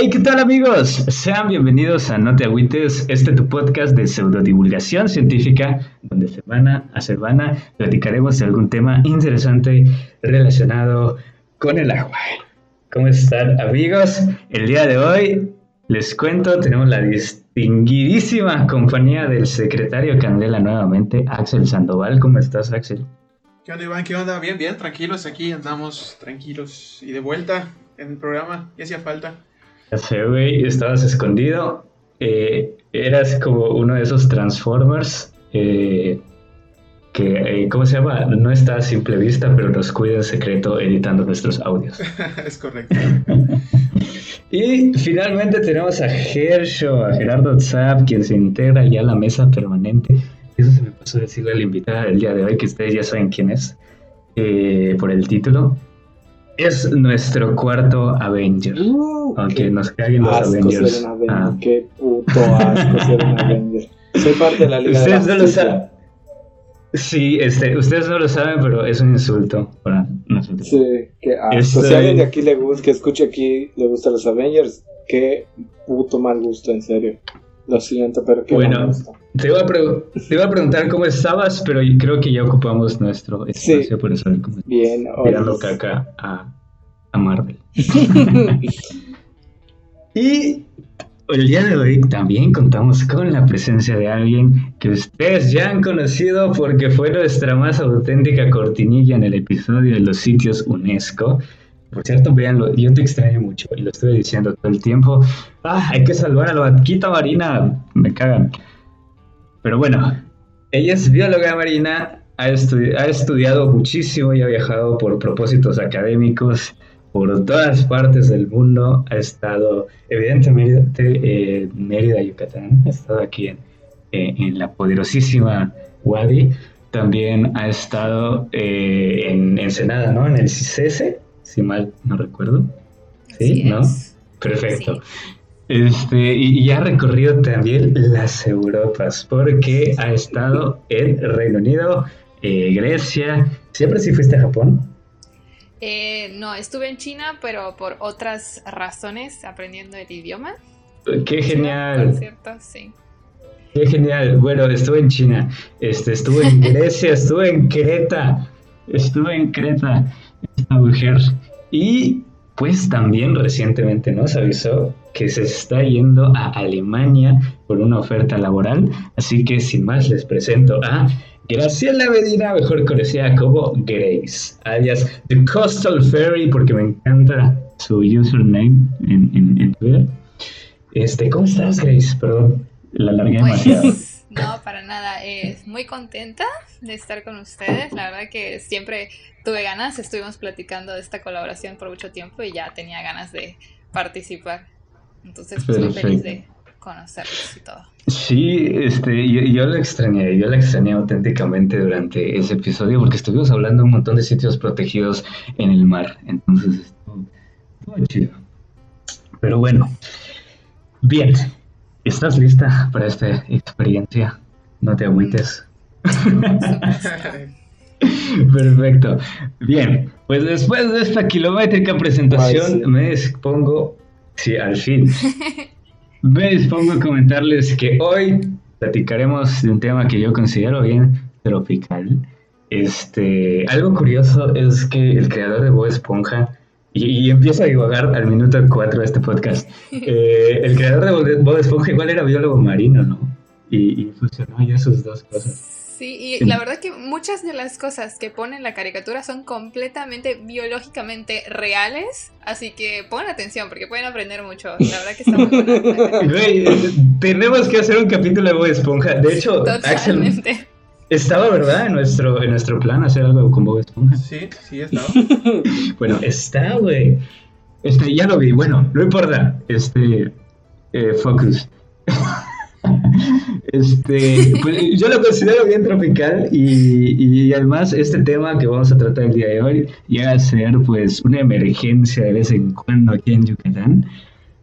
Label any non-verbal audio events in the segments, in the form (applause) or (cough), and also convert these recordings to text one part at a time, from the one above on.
Hey, ¿qué tal amigos? Sean bienvenidos a No te agüites, este tu podcast de pseudodivulgación científica, donde semana a semana platicaremos de algún tema interesante relacionado con el agua. ¿Cómo están amigos? El día de hoy les cuento, tenemos la distinguidísima compañía del secretario Candela nuevamente, Axel Sandoval. ¿Cómo estás, Axel? ¿Qué onda, Iván? ¿Qué onda? Bien, bien, tranquilos aquí, andamos tranquilos y de vuelta en el programa, ya hacía falta. Ya sé, güey, estabas escondido. Eh, eras como uno de esos Transformers eh, que, eh, ¿cómo se llama? No está a simple vista, pero nos cuida en secreto editando nuestros audios. (laughs) es correcto. (laughs) y finalmente tenemos a Gersho, a Gerardo Zap, quien se integra ya a la mesa permanente. Eso se me pasó a decirle a la invitada del día de hoy, que ustedes ya saben quién es, por el título es nuestro cuarto Avenger. Uh, Aunque nos caguen los Avengers. Ah. Qué puto asco ser un Avenger. Soy parte de la Liga Ustedes de la no lo saben. Sí, este, ustedes no lo saben, pero es un insulto para nosotros. Sí, qué asco. Si alguien de aquí le gusta, que escuche aquí, le gustan los Avengers, qué puto mal gusto, en serio. Lo siento, pero qué bueno. Te iba, a te iba a preguntar cómo estabas, pero creo que ya ocupamos nuestro espacio por eso. Bien, Tirando caca a, a Marvel. (laughs) y el día de hoy también contamos con la presencia de alguien que ustedes ya han conocido porque fue nuestra más auténtica cortinilla en el episodio de los sitios UNESCO. Por cierto, véanlo, yo te extraño mucho y lo estoy diciendo todo el tiempo. Ah, hay que salvar a la vaquita marina, me cagan. Pero bueno, ella es bióloga marina, ha, estudiado muchísimo y ha viajado por propósitos académicos por todas partes del mundo. Ha estado, evidentemente, en Mérida, Yucatán. Ha estado aquí en, en la poderosísima Wadi. También ha estado eh, en Ensenada, ¿no? En el CICESE si mal no recuerdo. ¿Sí? ¿No? Perfecto. Este, y, ha recorrido también las Europas, porque ha estado en Reino Unido, eh, Grecia. ¿Siempre sí fuiste a Japón? Eh, no, estuve en China, pero por otras razones, aprendiendo el idioma. ¡Qué genial! cierto, sí. ¡Qué genial! Bueno, estuve en China, este, estuve en Grecia, estuve en Creta, estuve en Creta esta mujer. Y pues también recientemente nos avisó que se está yendo a Alemania por una oferta laboral. Así que sin más les presento a Graciela Medina, mejor conocida como Grace, alias The Coastal Ferry, porque me encanta su username en, en, Twitter. Este, ¿Cómo estás, Grace? Perdón, la largué pues, demasiado. (laughs) No, para nada. Es muy contenta de estar con ustedes. La verdad que siempre tuve ganas. Estuvimos platicando de esta colaboración por mucho tiempo y ya tenía ganas de participar. Entonces, pues, estoy feliz de conocerlos y todo. Sí, este, yo, yo la extrañé, yo la extrañé auténticamente durante ese episodio porque estuvimos hablando de un montón de sitios protegidos en el mar. Entonces, estuvo, estuvo chido. Pero bueno, bien, ¿Estás lista para esta experiencia? No te agüites. (laughs) Perfecto. Bien, pues después de esta kilométrica presentación me dispongo, sí, al fin, (laughs) me dispongo a comentarles que hoy platicaremos de un tema que yo considero bien tropical. Este, algo curioso es que el creador de Bob Esponja y, empieza a divagar al minuto 4 de este podcast. (laughs) Eh, el creador de Bob Esponja igual era biólogo marino, ¿no? Y, fusionó ya sus dos cosas. Sí, y la verdad que muchas de las cosas que pone en la caricatura son completamente biológicamente reales, así que pongan atención porque pueden aprender mucho. La verdad que está muy buena. (laughs) tenemos que hacer un capítulo de Bob Esponja. De hecho, Totalmente. Estaba, ¿verdad? En nuestro, en nuestro plan hacer algo con Bob Esponja. Sí, sí, estaba. (laughs) bueno, está, güey. Este, ya lo vi. Bueno, no importa. Este, eh, focus. Este, pues, yo lo considero bien tropical y, y, además este tema que vamos a tratar el día de hoy llega a ser pues una emergencia de vez en cuando aquí en Yucatán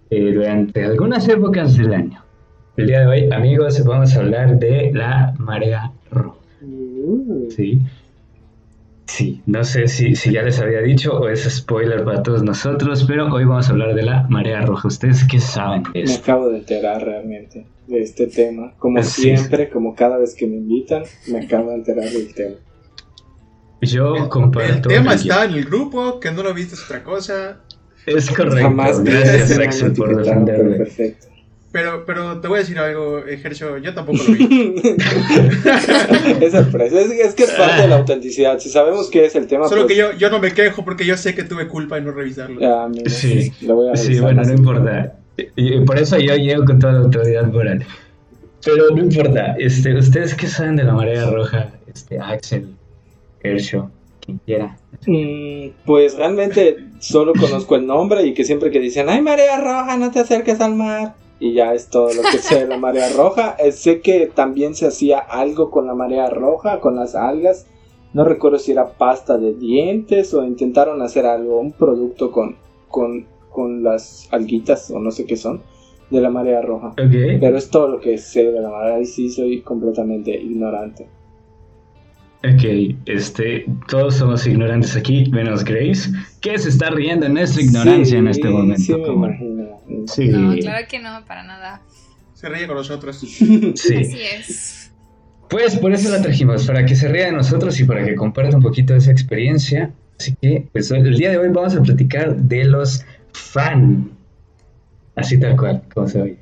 eh, durante algunas épocas del año. El día de hoy, amigos, vamos a hablar de la marea roja. Uh. Sí. Sí, no sé si, si ya les había dicho o es spoiler para todos nosotros, pero hoy vamos a hablar de la marea roja. ¿Ustedes qué saben de Me acabo de enterar realmente de este tema. Como siempre, como cada vez que me invitan, me acabo de enterar del tema. Yo comparto. El tema está en el grupo, que no lo viste es otra cosa. Es correcto. Jamás Gracias, Axel, por defenderme. Perfecto. Pero, pero te voy a decir algo, Ejercio, yo tampoco lo vi. (laughs) es sorpresa, es, que es parte de la autenticidad. Si sabemos qué es el tema. Solo pues que yo, yo no me quejo porque yo sé que tuve culpa en no revisarlo. Ah, sí, lo voy a sí, bueno, no importa. Y por eso yo llego con toda la autoridad moral. Pero no importa. Este, ¿Ustedes qué saben de la marea roja? Este, Axel, Ersho, quien quiera. Mm, pues realmente solo conozco el nombre y que siempre que dicen, ay, marea roja, no te acerques al mar y ya es todo lo que sé de la marea roja. Eh, sé que también se hacía algo con la marea roja, con las algas. No recuerdo si era pasta de dientes o intentaron hacer algo, un producto con, con, con las alguitas o no sé qué son de la marea roja. Pero es todo lo que sé de la marea y sí soy completamente ignorante. Ok, este, todos somos ignorantes aquí, menos Grace, que se está riendo en nuestra ignorancia en este momento. Sí, me imagino. Sí. No, claro que no, para nada. Se ríe con nosotros. (laughs) Sí. Así es. Pues por eso la trajimos, para que se ría de nosotros y para que comparta un poquito de esa experiencia. Así que, pues el día de hoy vamos a platicar de los fan. Así tal cual, como se oye.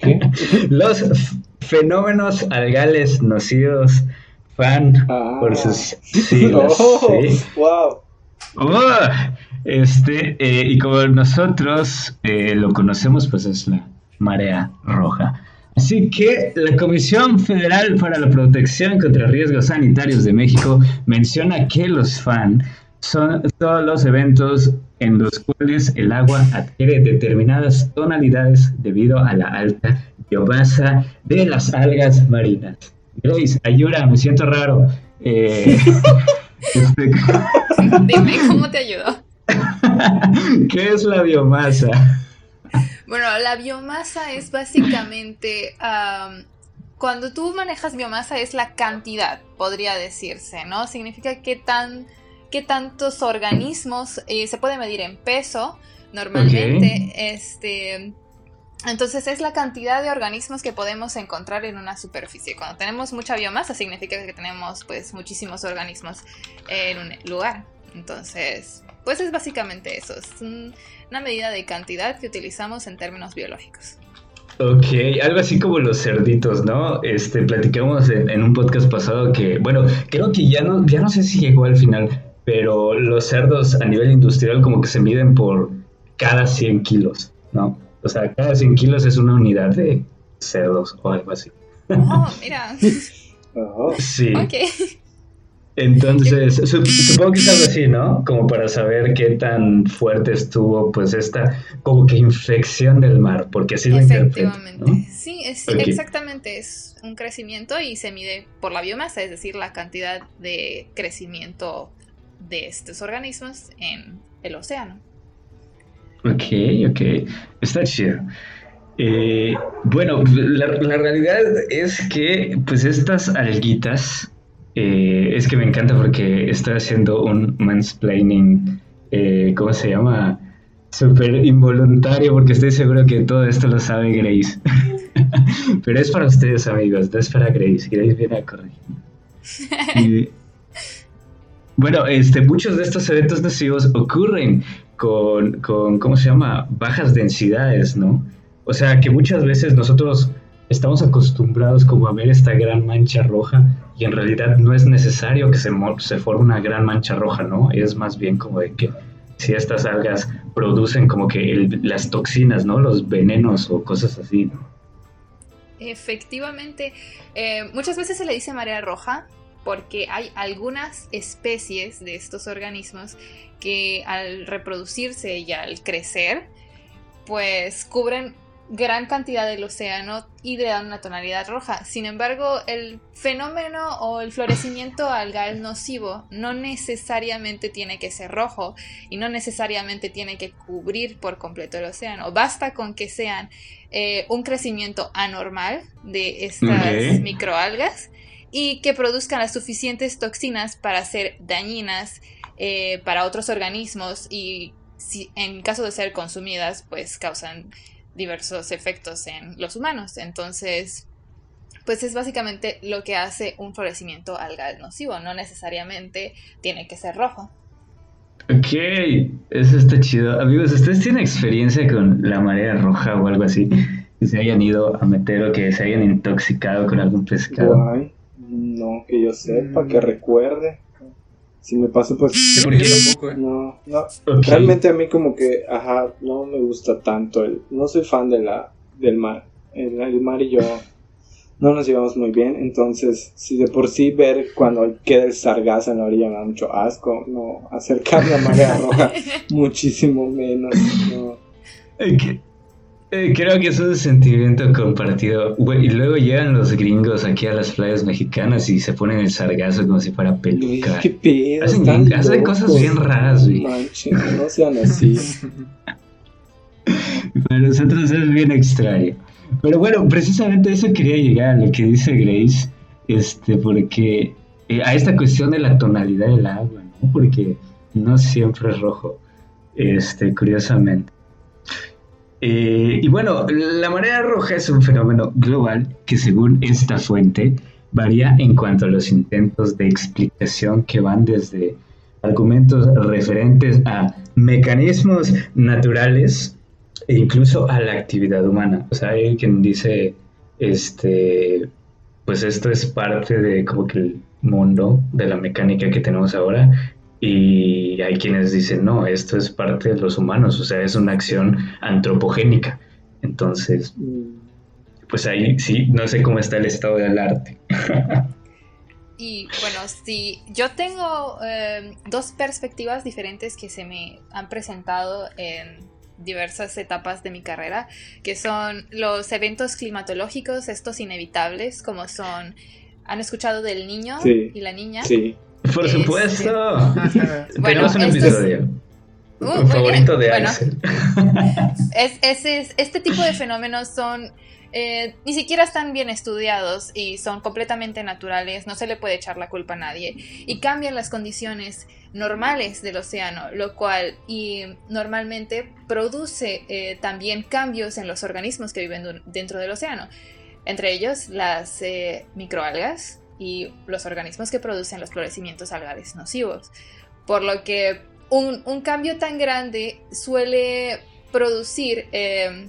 (laughs) los fenómenos algales nocidos fan ah. por sus siglas. (laughs) Oh, wow. Oh, este, eh, y como nosotros eh, lo conocemos, pues es la marea roja. Así que la Comisión Federal para la Protección contra Riesgos Sanitarios de México menciona que los FAN son todos los eventos en los cuales el agua adquiere determinadas tonalidades debido a la alta biomasa de las algas marinas. Grace, ayuda, me siento raro. Eh, (laughs) este, (laughs) Dime, ¿cómo te ayudó? (laughs) ¿Qué es la biomasa? Bueno, la biomasa es básicamente cuando tú manejas biomasa es la cantidad, podría decirse, ¿no? Significa qué tan qué tantos organismos eh, se puede medir en peso normalmente, este entonces es la cantidad de organismos que podemos encontrar en una superficie. Cuando tenemos mucha biomasa significa que tenemos pues muchísimos organismos en un lugar. Entonces, pues es básicamente eso. Es una medida de cantidad que utilizamos en términos biológicos. Ok, algo así como los cerditos, ¿no? Este, platicamos en, un podcast pasado que, bueno, creo que ya no, ya no sé si llegó al final, pero los cerdos a nivel industrial como que se miden por cada 100 kilos, ¿no? O sea, cada 100 kilos es una unidad de cerdos o algo así. Oh, mira. Oh. Sí. Ok. Entonces, supongo que es algo así, ¿no? Como para saber qué tan fuerte estuvo, pues, esta como que infección del mar, porque así lo Efectivamente. Sí, es, exactamente. Es un crecimiento y se mide por la biomasa, es decir, la cantidad de crecimiento de estos organismos en el océano. Ok, ok. Está chido. Eh, bueno, la, realidad es que, pues, estas alguitas, eh, es que me encanta porque estoy haciendo un mansplaining, eh, ¿cómo se llama? Súper involuntario, porque estoy seguro que todo esto lo sabe Grace. (laughs) Pero es para ustedes, amigos, no es para Grace. Grace viene a corregir. (laughs) bueno, este, muchos de estos eventos nocivos ocurren con, con, ¿cómo se llama? Bajas densidades, ¿no? O sea, que muchas veces nosotros estamos acostumbrados como a ver esta gran mancha roja y en realidad no es necesario que se, se forme una gran mancha roja, ¿no? Es más bien como de que si estas algas producen como que las toxinas, ¿no? Los venenos o cosas así, ¿no? Efectivamente, eh, muchas veces se le dice marea roja porque hay algunas especies de estos organismos que al reproducirse y al crecer, pues cubren gran cantidad del océano y le dan una tonalidad roja. Sin embargo, el fenómeno o el florecimiento algal nocivo no necesariamente tiene que ser rojo y no necesariamente tiene que cubrir por completo el océano. Basta con que sean eh, un crecimiento anormal de estas microalgas y que produzcan las suficientes toxinas para ser dañinas eh, para otros organismos y si, en caso de ser consumidas, pues causan diversos efectos en los humanos. Entonces, pues es básicamente lo que hace un florecimiento algal nocivo, no necesariamente tiene que ser rojo. Ok, eso está chido. Amigos, ¿ustedes tienen experiencia con la marea roja o algo así? Que se hayan ido a meter o que se hayan intoxicado con algún pescado. Guay. No, que yo sepa, que recuerde. Si me pasó, pues. Yo ¿Por (clears throat) qué? tampoco, ¿eh? No, no. Realmente a mí como que, ajá, no me gusta tanto el, no soy fan de la, del mar. El, el mar y yo no nos llevamos muy bien, entonces si de por sí ver cuando queda el sargazo en la orilla me da mucho asco, no acercarme a marea roja (laughs) muchísimo menos, no. Eh, creo que es un sentimiento compartido. Y luego llegan los gringos aquí a las playas mexicanas y se ponen el sargazo como si fuera Uy, peluca. qué pedo, Hacen, cosas bien raras, güey. No sean así. Para nosotros es bien extraño. Pero bueno, precisamente eso quería llegar a lo que dice Grace, este, porque eh, a esta cuestión de la tonalidad del agua, ¿no? Porque no siempre es rojo, este, curiosamente. Eh, y bueno, la marea roja es un fenómeno global que según esta fuente varía en cuanto a los intentos de explicación que van desde argumentos referentes a mecanismos naturales e incluso a la actividad humana. O sea, hay quien dice, este, pues esto es parte de como que el mundo de la mecánica que tenemos ahora y hay quienes dicen, no, esto es parte de los humanos, o sea, es una acción antropogénica. Entonces, Mm, pues ahí sí, no sé cómo está el estado del arte. (laughs) Y bueno, sí, yo tengo eh, dos perspectivas diferentes que se me han presentado en diversas etapas de mi carrera, que son los eventos climatológicos, estos inevitables, como son, ¿han escuchado del niño Sí. y la niña? Sí, Por Este- supuesto. Bueno, Tenemos un estos- episodio. Uh, favorito de Bueno. Axel. (laughs) Es, ese es- este tipo de fenómenos son eh, ni siquiera están bien estudiados y son completamente naturales, no se le puede echar la culpa a nadie y cambian las condiciones normales del océano, lo cual y normalmente produce eh, también cambios en los organismos que viven dentro del océano, entre ellos las eh, microalgas y los organismos que producen los florecimientos algales nocivos, por lo que un, un cambio tan grande suele producir eh,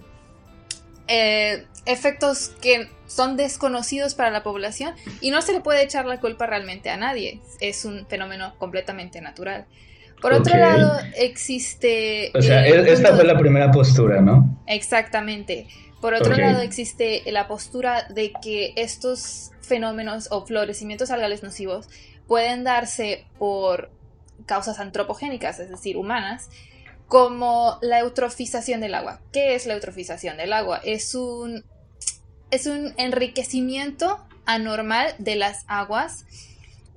eh, efectos que son desconocidos para la población y no se le puede echar la culpa realmente a nadie. Es un fenómeno completamente natural. Por otro lado, existe... O sea, e- esta fue la primera postura, ¿no? Exactamente. Por otro lado, existe la postura de que estos fenómenos o florecimientos algales nocivos pueden darse por causas antropogénicas, es decir, humanas, como la eutrofización del agua. ¿Qué es la eutrofización del agua? Es un, es un enriquecimiento anormal de las aguas,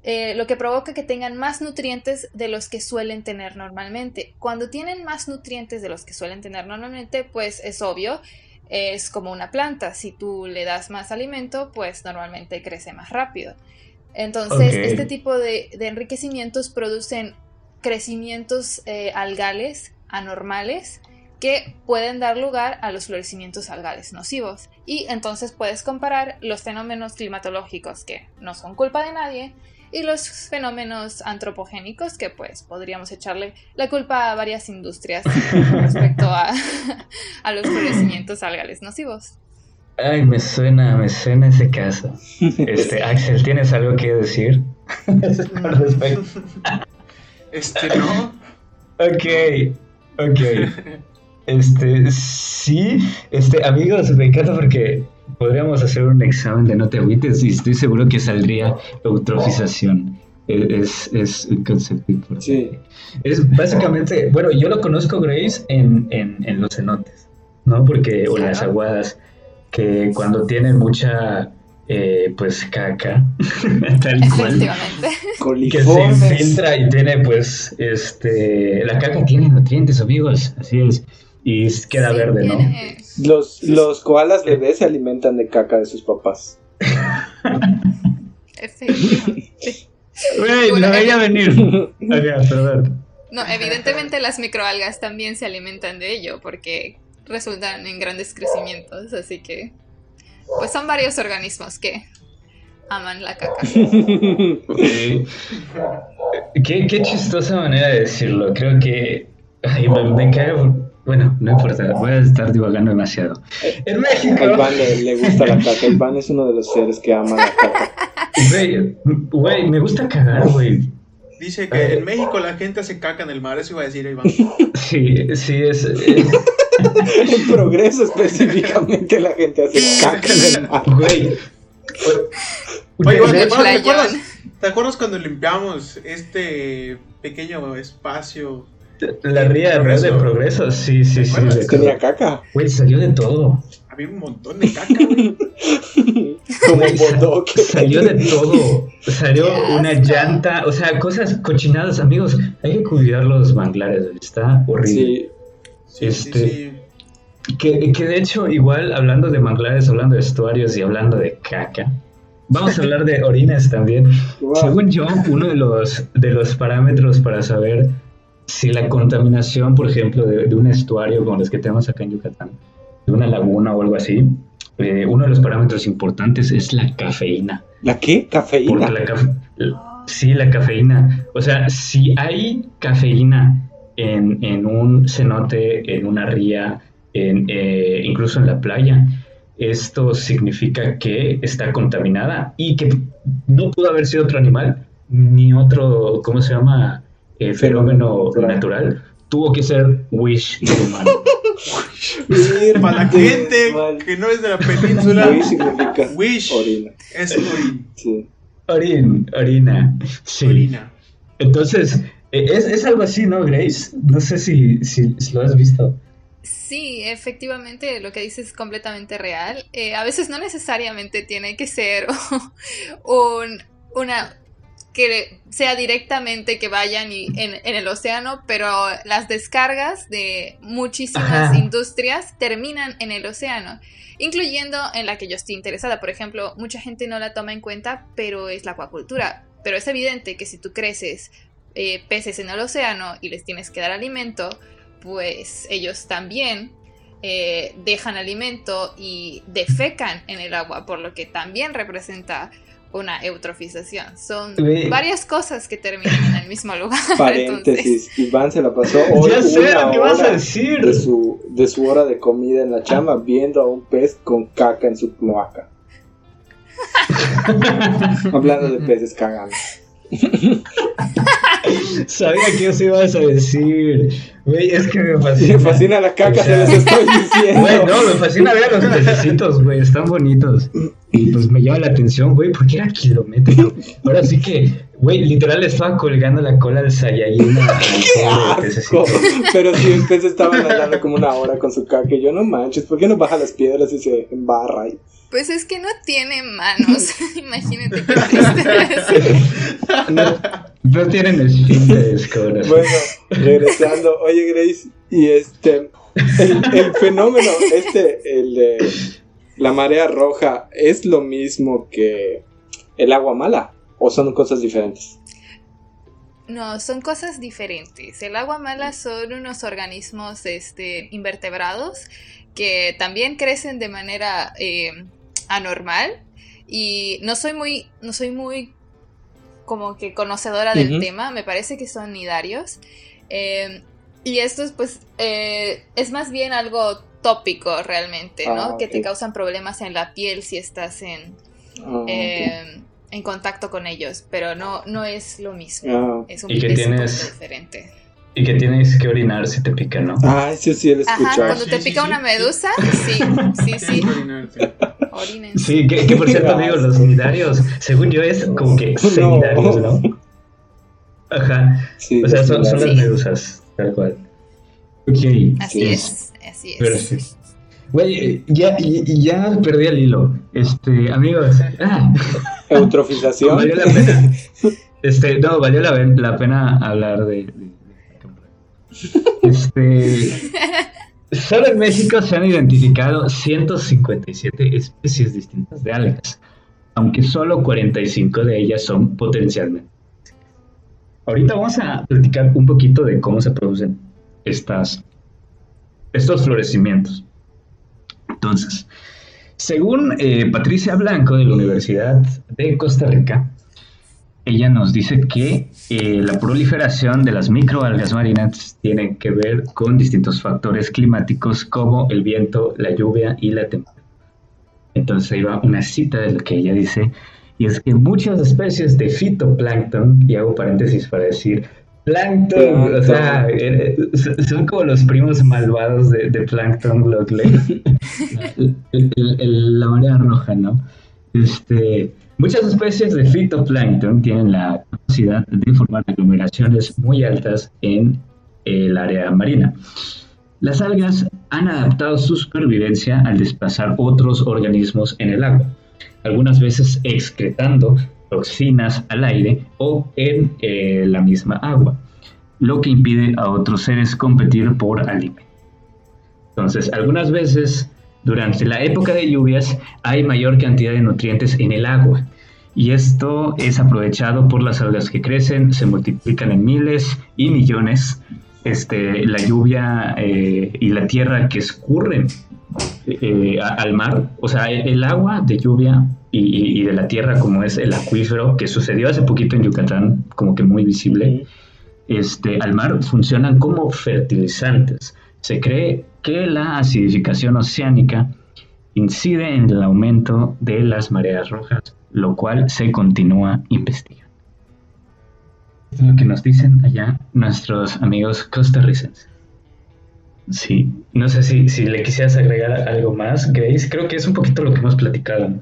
eh, lo que provoca que tengan más nutrientes de los que suelen tener normalmente. Cuando tienen más nutrientes de los que suelen tener normalmente, pues es obvio, es como una planta. Si tú le das más alimento, pues normalmente crece más rápido. Entonces, este tipo de, de enriquecimientos producen crecimientos eh, algales anormales que pueden dar lugar a los florecimientos algales nocivos. Y entonces puedes comparar los fenómenos climatológicos que no son culpa de nadie y los fenómenos antropogénicos que pues podríamos echarle la culpa a varias industrias con (laughs) respecto a, a los florecimientos algales nocivos. Ay, me suena, me suena ese caso. Este, Axel, ¿tienes algo que decir (laughs) al respecto? Este, no. Ok, ok. Este, sí, este, amigos, me encanta porque podríamos hacer un examen de no te agüites y estoy seguro que saldría eutrofización. Es, es un concepto importante. Sí. Es básicamente, bueno, yo lo conozco, Grace, en, en, en los cenotes, ¿no? Porque, o las aguadas, que cuando tienen mucha, eh, pues, caca, (laughs) tal cual, que se infiltra y tiene, pues, este, la caca tiene nutrientes, amigos, así es, y queda Sí, verde, ¿no? tiene- Los, los koalas bebés se alimentan de caca de sus papás. (laughs) Efectivamente. Güey, lo veía venir. (laughs) Perdón. No, evidentemente las microalgas también se alimentan de ello porque resultan en grandes crecimientos, así que pues son varios organismos que aman la caca. (laughs) Eh, qué, qué chistosa manera de decirlo. Creo que ay, me, me cae. Bueno, no importa, voy a estar divagando demasiado. En A México, Iván le, le gusta la caca. Iván es uno de los seres que ama la caca. güey, güey, me gusta cagar, güey. Dice que en México la gente hace caca en el mar, eso iba a decir Iván. Sí, sí, es. es- En progreso específicamente la gente hace caca en el mar. güey. Oye, Iván, ¿te De acuerdas, hecho, te Playón. acuerdas- te acuerdas cuando limpiamos este pequeño espacio? La ría de Progreso. de progreso, sí, sí, sí. Tenía caca. Güey, salió de todo. Había un montón de caca, güey. (laughs) Como un bodoque. Salió de todo. Salió una llanta, o sea, cosas cochinadas, amigos. Hay que cuidar los manglares, está horrible. Sí, Sí, Este- sí. Que, que de hecho, igual hablando de manglares, hablando de estuarios y hablando de caca, vamos a hablar de orines también. (laughs) Wow. Según yo, uno de los, de los parámetros para saber si la contaminación, por ejemplo, de, de un estuario como los que tenemos acá en Yucatán, de una laguna o algo así, eh, uno de los parámetros importantes es la cafeína. ¿La qué? Cafeína. la sí, la cafeína. O sea, si hay cafeína en, en un cenote, en una ría, en, eh, incluso en la playa, esto significa que está contaminada y que no pudo haber sido otro animal ni otro, ¿cómo se llama? Eh, fenómeno Natural. natural. Tuvo que ser wish humano. (laughs) Para la gente mal. que no es de la península, Wish significa Wish. orina. es orin, Sí. Orin, orina. Sí. orina. Entonces, eh, es, es algo así, ¿no, Grace? No sé si, si, si lo has visto. Sí, efectivamente, lo que dices es completamente real. Eh, a veces no necesariamente tiene que ser (laughs) un, una que sea directamente que vayan y- en, en el océano, pero las descargas de muchísimas Ajá. industrias terminan en el océano, incluyendo en la que yo estoy interesada. Por ejemplo, mucha gente no la toma en cuenta, pero es la acuacultura. Pero es evidente que si tú creces eh, peces en el océano y les tienes que dar alimento, pues ellos también eh, dejan alimento y defecan en el agua, por lo que también representa una eutrofización. Son varias cosas que terminan en el mismo lugar. (laughs) entonces- Paréntesis. Iván se la pasó hoy ya sé una lo que vas a decir. de su, de su hora de comida en la chamba viendo a un pez con caca en su cloaca. (laughs) Hablando de peces cagando. (laughs) Sabía que eso ibas a decir. Güey, es que me fascina. Me fascina la caca, O sea, se les estoy (laughs) diciendo. Güey, no, me fascina ver a los pececitos, güey, están bonitos. Y pues me llama la atención, güey, porque era kilométrico. Ahora sí que, güey, literal le estaba colgando la cola al Saiyajin. (laughs) Pero si el pez estaba nadando como una hora con su caca, y yo no manches, ¿por qué no baja las piedras y se embarra ahí? Pues es que no tiene manos. (laughs) Imagínate triste. No, no tienen esfínteres, cabrones. Bueno, regresando, oye Grace, y este, el, el fenómeno, este, el de la marea roja, ¿es lo mismo que el agua mala? ¿O son cosas diferentes? No, son cosas diferentes. El agua mala son unos organismos este, invertebrados que también crecen de manera eh, anormal y no soy muy, no soy muy como que conocedora del tema. Me parece que son nidarios eh, y estos pues eh, es más bien algo tópico realmente, ¿no? Ah, Que te causan problemas en la piel si estás en Ah, eh, en contacto con ellos, pero no, no es lo mismo. Ah. Es un, ¿Y qué es tienes? diferente. Y que tienes que orinar si te pica, ¿no? Ah, sí, sí, él Ajá, escuchó. cuando Sí, te sí, pica sí. una medusa, sí, sí, sí, Tienes que orinar, sí. orinen. Sí, que, que por cierto, amigos, los nidarios, según yo, es como que semidarios, ¿no? Ajá. Sí, O sea, son, son las medusas, tal cual. Ok. Así Sí. es, así es. Perfecto. Güey, ya, ya, ya perdí el hilo. Este, amigos. Ah, Eutrofización. (laughs) valió la pena. (laughs) Este, no, valió la, pena hablar de- Este. Solo en México se han identificado 157 especies distintas de algas. aunque solo 45 de ellas son potencialmente. Ahorita vamos a platicar un poquito de cómo se producen estas, estos florecimientos. Entonces, según eh, Patricia Blanco de la Universidad de Costa Rica, ella nos dice que eh, la proliferación de las microalgas marinas tiene que ver con distintos factores climáticos como el viento, la lluvia y la temperatura. Entonces ahí va una cita de lo que ella dice, y es que muchas especies de fitoplancton, y hago paréntesis para decir plancton, o sea, eh, son como los primos malvados de, de plancton (laughs) la marea roja, ¿no? Este, muchas especies de fitoplancton tienen la capacidad de formar aglomeraciones muy altas en el área marina. Las algas han adaptado su supervivencia al desplazar otros organismos en el agua, algunas veces excretando toxinas al aire o en eh, la misma agua, lo que impide a otros seres competir por alimento. Entonces, algunas veces durante la época de lluvias hay mayor cantidad de nutrientes en el agua y esto es aprovechado por las algas que crecen, se multiplican en miles y millones. Este, la lluvia eh, y la tierra que escurren eh, al mar, o sea, el, agua de lluvia y, de la tierra como es el acuífero que sucedió hace poquito en Yucatán, como que muy visible, este, al mar funcionan como fertilizantes. Se cree que la acidificación oceánica incide en el aumento de las mareas rojas, lo cual se continúa investigando. es lo que nos dicen allá nuestros amigos costarricenses. Sí, no sé si, si le quisieras agregar algo más, Grace. Creo que es un poquito lo que hemos platicado.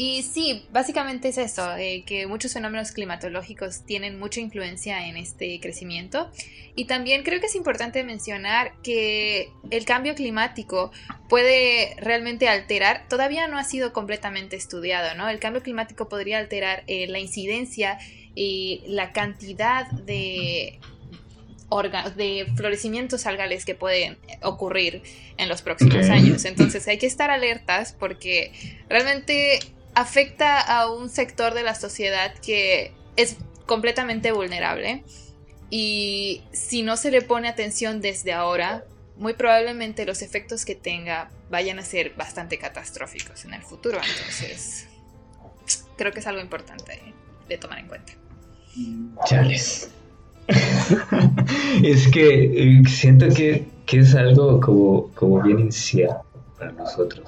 Y sí, básicamente es eso, eh, que muchos fenómenos climatológicos tienen mucha influencia en este crecimiento. Y también creo que es importante mencionar que el cambio climático puede realmente alterar, todavía no ha sido completamente estudiado, ¿no? El cambio climático podría alterar eh, la incidencia y la cantidad de de florecimientos algales que pueden ocurrir en los próximos años. Entonces hay que estar alertas porque realmente afecta a un sector de la sociedad que es completamente vulnerable y si no se le pone atención desde ahora, muy probablemente los efectos que tenga vayan a ser bastante catastróficos en el futuro. Entonces, creo que es algo importante de tomar en cuenta. Chales. (laughs) es que eh, siento que, que, es algo como, como bien incierto para nosotros.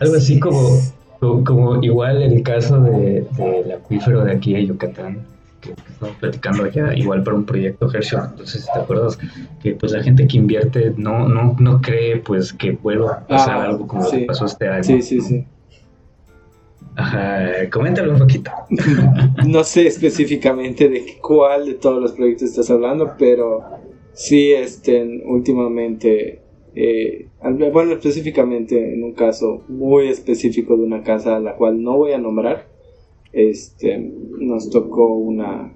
Algo así como como, igual el caso de, del acuífero de aquí de Yucatán, que estamos platicando allá, igual para un proyecto Herschel, entonces te acuerdas que pues la gente que invierte no, no, no cree pues que vuelva a pasar ah, algo como lo que pasó este año. Sí, sí, sí. Ajá, coméntalo un poquito. (laughs) no sé específicamente de cuál de todos los proyectos estás hablando, pero sí, este, últimamente eh, bueno, específicamente en un caso muy específico de una casa a la cual no voy a nombrar, este, nos tocó una,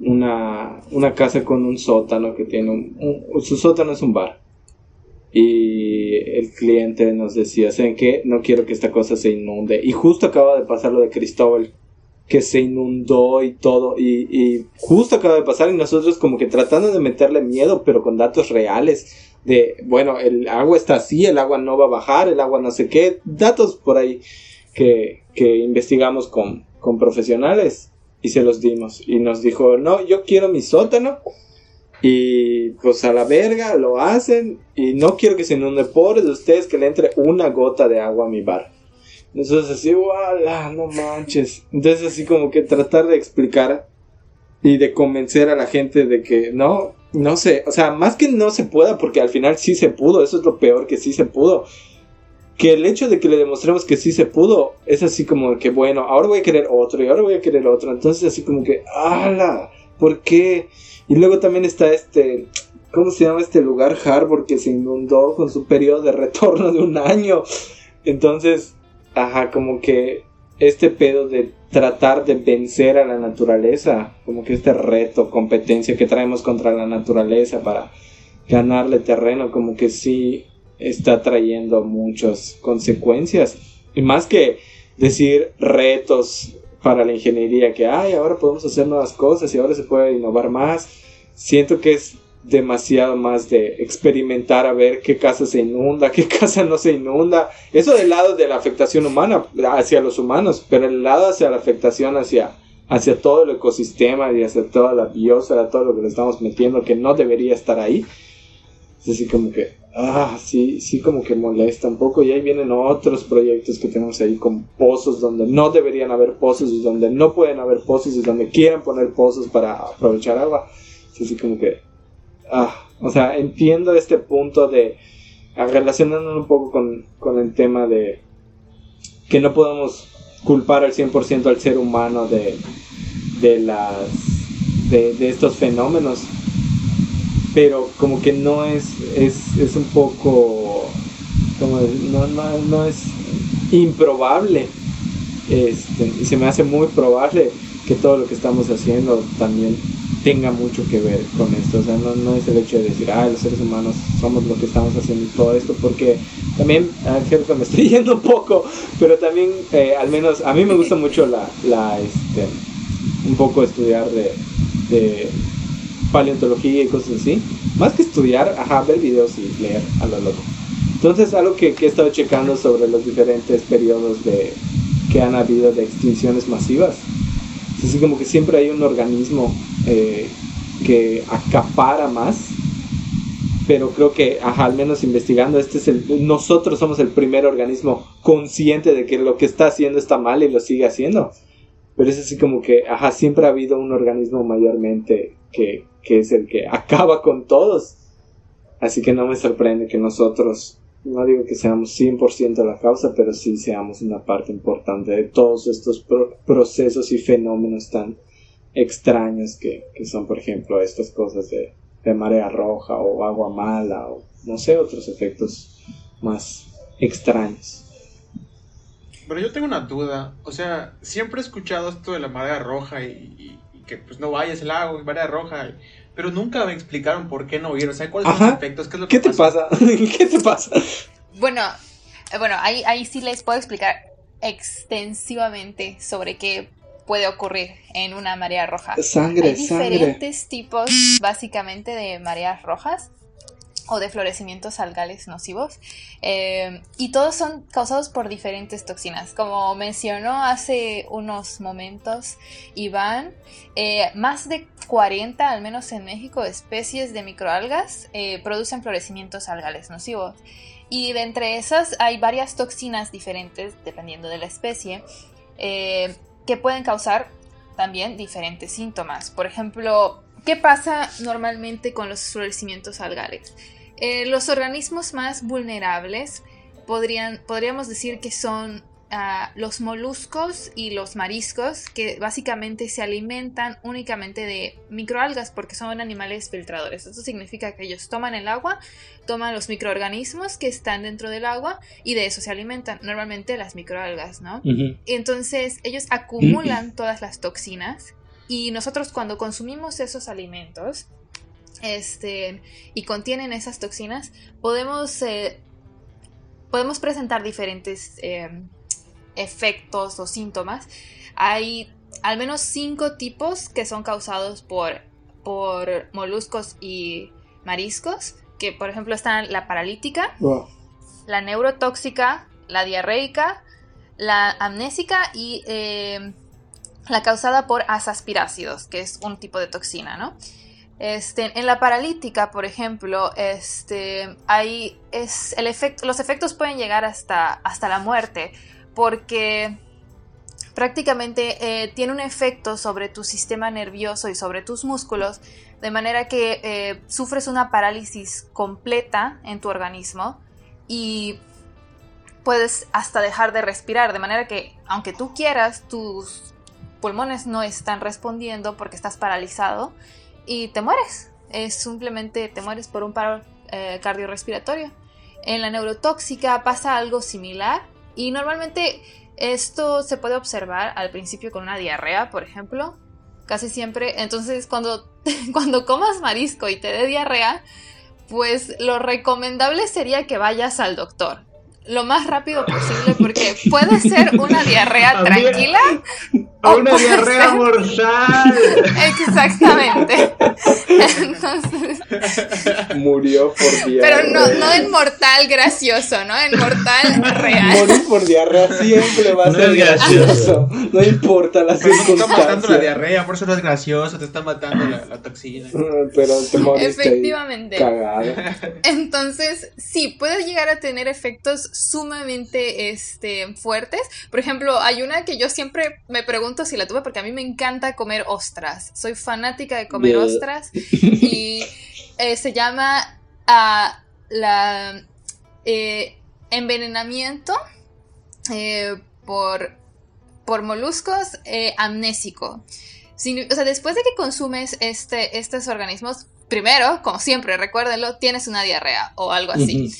una, una casa con un sótano que tiene un, su sótano es un bar. Y el cliente nos decía, ¿saben qué? No quiero que esta cosa se inunde. Y justo acaba de pasar lo de Cristóbal, que se inundó y todo. Y, y justo acaba de pasar y nosotros como que tratando de meterle miedo, pero con datos reales de, bueno, el agua está así, el agua no va a bajar, el agua no sé qué, datos por ahí que, que investigamos con, con profesionales y se los dimos. Y nos dijo, no, yo quiero mi sótano. Y pues a la verga lo hacen. Y no quiero que se inunde. Pobres de ustedes que le entre una gota de agua a mi bar. Entonces así, ¡wala! No manches. Entonces así como que tratar de explicar y de convencer a la gente de que no, no sé, o sea, más que no se pueda, porque al final sí se pudo, eso es lo peor, que sí se pudo. Que el hecho de que le demostremos que sí se pudo, es así como que, bueno, ahora voy a querer otro y ahora voy a querer otro. Entonces así como que, ¡ala! ¿Por qué? Y luego también está este, ¿cómo se llama este lugar? Harbor que se inundó con su periodo de retorno de un año. Entonces, ajá, como que este pedo de tratar de vencer a la naturaleza, como que este reto, competencia que traemos contra la naturaleza para ganarle terreno, como que sí está trayendo muchas consecuencias. Y más que decir retos para la ingeniería, que ay, ahora podemos hacer nuevas cosas y ahora se puede innovar más. Siento que es demasiado más de experimentar a ver qué casa se inunda, qué (laughs) casa no se inunda. Eso del lado de la afectación humana hacia los humanos, pero el lado hacia la afectación hacia, hacia todo el ecosistema y hacia toda la biosfera, todo lo que le estamos metiendo que no debería estar ahí. Es así como que, ah, sí, sí como que molesta un poco. Y ahí vienen otros proyectos que tenemos ahí con pozos donde no deberían haber pozos y donde no pueden haber pozos y donde quieran poner pozos para aprovechar agua. Es así como que, ah, o sea, entiendo este punto de, ah, relacionándolo un poco con, con el tema de que no podemos culpar al 100% al ser humano de, de las de, de estos fenómenos pero como que no es, es, es un poco, como no, no, no, es improbable, este, y se me hace muy probable que todo lo que estamos haciendo también tenga mucho que ver con esto, o sea, no, es el hecho de decir, ah, los seres humanos somos lo que estamos haciendo y todo esto, porque también, ah, que me estoy (laughs) yendo un poco, pero también, eh, al menos, a mí me gusta mucho la, la este, un poco estudiar de, de paleontología y cosas así. Más que estudiar, ajá, ver videos y leer a lo loco. Entonces, algo que, he estado checando sobre los diferentes periodos de, que han habido de extinciones masivas. Así como que siempre hay un organismo eh, que acapara más. Pero creo que, ajá, al menos investigando, este es el, nosotros somos el primer organismo consciente de que lo que está haciendo está mal y lo sigue haciendo. Pero es así como que, ajá, siempre ha habido un organismo mayormente que, que es el que acaba con todos. Así que no me sorprende que nosotros, no digo que seamos 100% la causa, pero sí seamos una parte importante de todos estos procesos y fenómenos tan extraños que, son, por ejemplo, estas cosas de, de marea roja o agua mala o no sé, otros efectos más extraños. Pero yo tengo una duda, o sea, siempre he escuchado esto de la marea roja y, que pues no vayas lago y marea roja, pero nunca me explicaron por qué no ir, o sea, cuáles son los efectos, qué es lo que ¿Qué te pasa? (laughs) ¿Qué te pasa? Bueno, eh, bueno, ahí, ahí sí les puedo explicar extensivamente sobre qué puede ocurrir en una marea roja. Sangre, Hay diferentes tipos, básicamente, de mareas rojas o de florecimientos algales nocivos. Eh, y todos son causados por diferentes toxinas. Como mencionó hace unos momentos Iván, eh, más de 40, al menos en México, especies de microalgas eh, producen florecimientos algales nocivos. Y de entre esas hay varias toxinas diferentes, dependiendo de la especie, que pueden causar también diferentes síntomas. Por ejemplo, ¿Qué pasa normalmente con los florecimientos algales? Eh, los organismos más vulnerables podrían, podríamos decir que son ah, los moluscos y los mariscos, que básicamente se alimentan únicamente de microalgas porque son animales filtradores. Esto significa que ellos toman el agua, toman los microorganismos que están dentro del agua y de eso se alimentan, normalmente las microalgas, ¿no? Entonces ellos acumulan todas las toxinas y nosotros cuando consumimos esos alimentos este, y contienen esas toxinas, podemos, eh, podemos presentar diferentes eh, efectos o síntomas. Hay al menos cinco tipos que son causados por, por moluscos y mariscos, que por ejemplo están la paralítica, la neurotóxica, la diarreica, la amnésica y eh, la causada por asaspirácidos, que es un tipo de toxina, ¿no? Este, en la paralítica, por ejemplo, este, hay, los efectos pueden llegar hasta, hasta la muerte, porque prácticamente eh, tiene un efecto sobre tu sistema nervioso y sobre tus músculos, de manera que eh, sufres una parálisis completa en tu organismo y puedes hasta dejar de respirar, de manera que aunque tú quieras, tus pulmones no están respondiendo porque estás paralizado y te mueres. Es simplemente te mueres por un paro eh, cardiorrespiratorio. En la neurotóxica pasa algo similar y normalmente esto se puede observar al principio con una diarrea, por ejemplo. Casi siempre. Entonces cuando, (laughs) cuando comas marisco y te dé diarrea, pues lo recomendable sería que vayas al doctor. lo más rápido posible porque puede ser una diarrea (laughs) tranquila o una diarrea mortal. Exactamente. Entonces, Murió por diarrea. Pero no, no en mortal gracioso, ¿no? En mortal real. Morir por diarrea siempre va a No ser es gracioso. gracioso. No importa la Pero no te está matando la circunstancia. diarrea, por eso no es gracioso, te está matando la, la toxina. Pero te moriste Efectivamente. cagado. Entonces, sí, puede llegar a tener efectos sumamente este, fuertes. Por ejemplo, hay una que yo siempre me pregunto si la tuve porque a mí me encanta comer ostras. Soy fanática de comer ostras (laughs) y eh, se llama ah, la eh, envenenamiento eh, por, por moluscos amnésico. O sea, después de que consumes este, estos organismos, primero, como siempre, recuérdenlo, tienes una diarrea o algo así.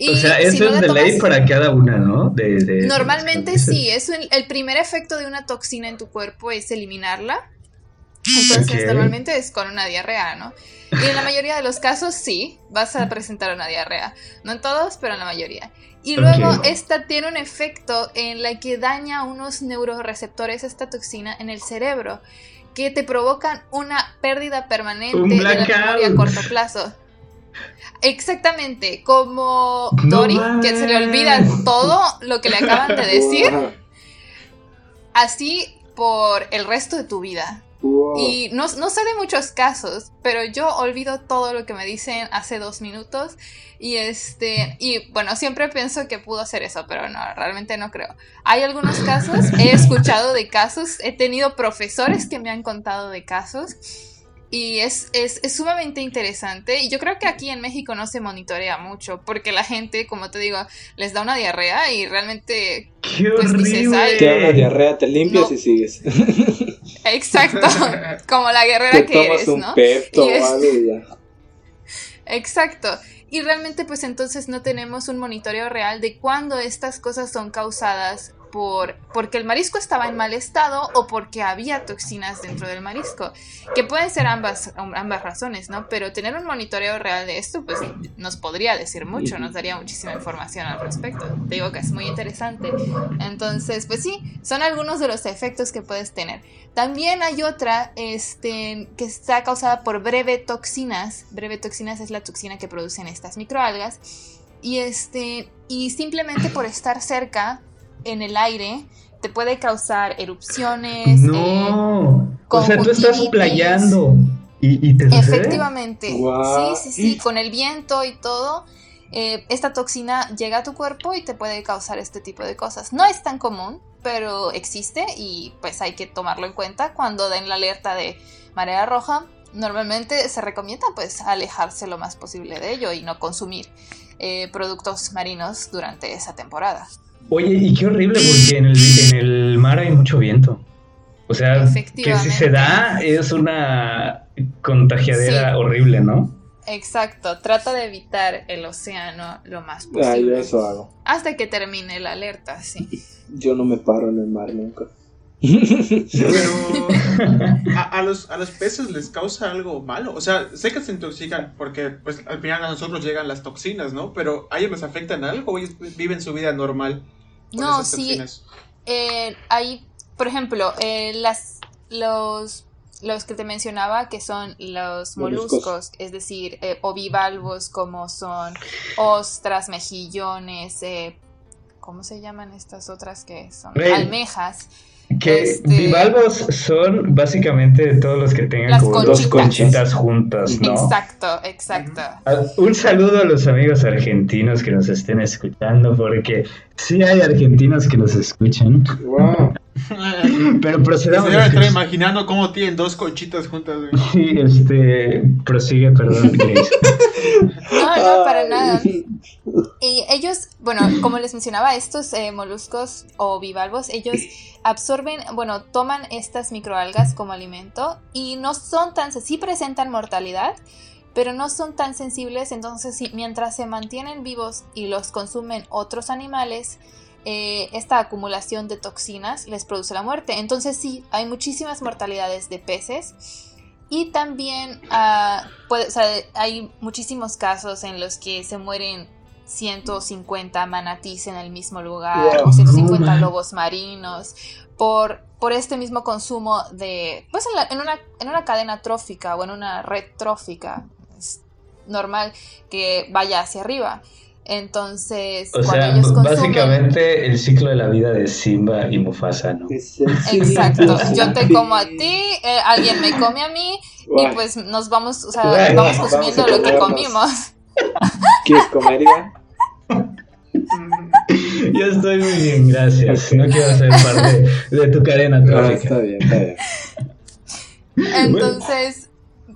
Y o sea, si eso no es de ley para cada una, ¿no? De, de- Normalmente de- sí, es el, el primer efecto de una toxina en tu cuerpo es eliminarla. Entonces normalmente es con una diarrea, ¿no? Y en la mayoría de los casos sí, vas a presentar una diarrea. No en todos, pero en la mayoría. Y luego esta tiene un efecto en la que daña unos neuroreceptores, esta toxina, en el cerebro, que te provocan una pérdida permanente Un de la memoria a corto plazo. Exactamente, como No Dory, que se le olvida todo lo que le acaban de decir, así por el resto de tu vida. Wow. Y no, no sé de muchos casos, pero yo olvido todo lo que me dicen hace dos minutos. Y este, y bueno, siempre pienso que pudo hacer eso, pero no, realmente no creo. Hay algunos casos, he escuchado de casos, he tenido profesores que me han contado de casos. Y es, es, es sumamente interesante. Y yo creo que aquí en México no se monitorea mucho, porque la gente, como te digo, les da una diarrea y realmente ¡Qué pues dices, ay, Te da una diarrea, te limpias No. y sigues. (laughs) Exacto, (laughs) como la Te guerrera que tomas eres, un ¿no? pepto Y o es- ya. (laughs) Exacto. Y realmente pues entonces no tenemos un monitoreo real de cuándo estas cosas son causadas por porque el marisco estaba en mal estado o porque había toxinas dentro del marisco, que pueden ser ambas ambas razones, ¿no? Pero tener un monitoreo real de esto pues nos podría decir mucho, nos daría muchísima información al respecto. Te digo que es muy interesante. Entonces, pues sí, son algunos de los efectos que puedes tener. También hay otra este, que está causada por brevetoxinas. Brevetoxinas es la toxina que producen estas microalgas. Y, este, y simplemente por estar cerca en el aire te puede causar erupciones. eh, No. o sea, tú estás playando. ¿Y, y te sucede? Efectivamente. Sí, sí, sí. Con el viento y todo, eh, esta toxina llega a tu cuerpo y te puede causar este tipo de cosas. No es tan común, pero existe y pues hay que tomarlo en cuenta cuando den la alerta de marea roja. Normalmente se recomienda pues alejarse lo más posible de ello y no consumir eh, productos marinos durante esa temporada. Oye, y qué horrible porque en el, en el mar hay mucho viento. O sea, que si se da es una contagiadera Sí. horrible, ¿no? Exacto, trata de evitar el océano lo más Ah, yo posible. eso hago. Hasta que termine la alerta, sí. Yo no me paro en el mar nunca. Pero (laughs) a, a los, a los peces les causa algo malo. O sea, sé que se intoxican porque pues al final a nosotros llegan las toxinas, ¿no? Pero ¿a ellos les afectan algo o ellos viven su vida normal? No, sí. toxinas? Eh, hay, por ejemplo, eh, las, los, los que te mencionaba que son los Moluscos. moluscos, es decir, eh, ovivalvos como son ostras, mejillones, eh, ¿cómo se llaman estas otras que son? Almejas. Que Este- bivalvos son básicamente todos los que tengan Las como dos conchitas. conchitas juntas, ¿no? Exacto, exacto. Ah, Un saludo a los amigos argentinos que nos estén escuchando, porque sí hay argentinos que nos escuchan. Wow. (laughs) Pero Se procedamos. debe a estar imaginando cómo tienen dos conchitas juntas. güey. (laughs) Sí, este. Prosigue, perdón, (laughs) Grace. No, no, para nada. Y ellos, bueno, como les mencionaba, estos eh, moluscos o bivalvos, ellos absorben, bueno, toman estas microalgas como alimento y no son tan, sí presentan mortalidad, pero no son tan sensibles, entonces mientras se mantienen vivos y los consumen otros animales, eh, esta acumulación de toxinas les produce la muerte. Entonces sí, hay muchísimas mortalidades de peces. Y también ah, puede- o sea, hay muchísimos casos en los que se mueren 150 manatís en el mismo lugar o 150 lobos marinos por, por este mismo consumo de, pues en, una, en una cadena trófica o en una red trófica. Es normal que vaya hacia arriba. Entonces, o sea, básicamente el ciclo de la vida de Simba y Mufasa, ¿no? Exacto. Yo te como a ti, eh, alguien me come a mí y pues nos vamos, o sea, vamos consumiendo lo que comimos. ¿Quieres comer, Iván? Yo estoy muy bien, gracias. No quiero ser parte de tu cadena está bien, está bien. Entonces,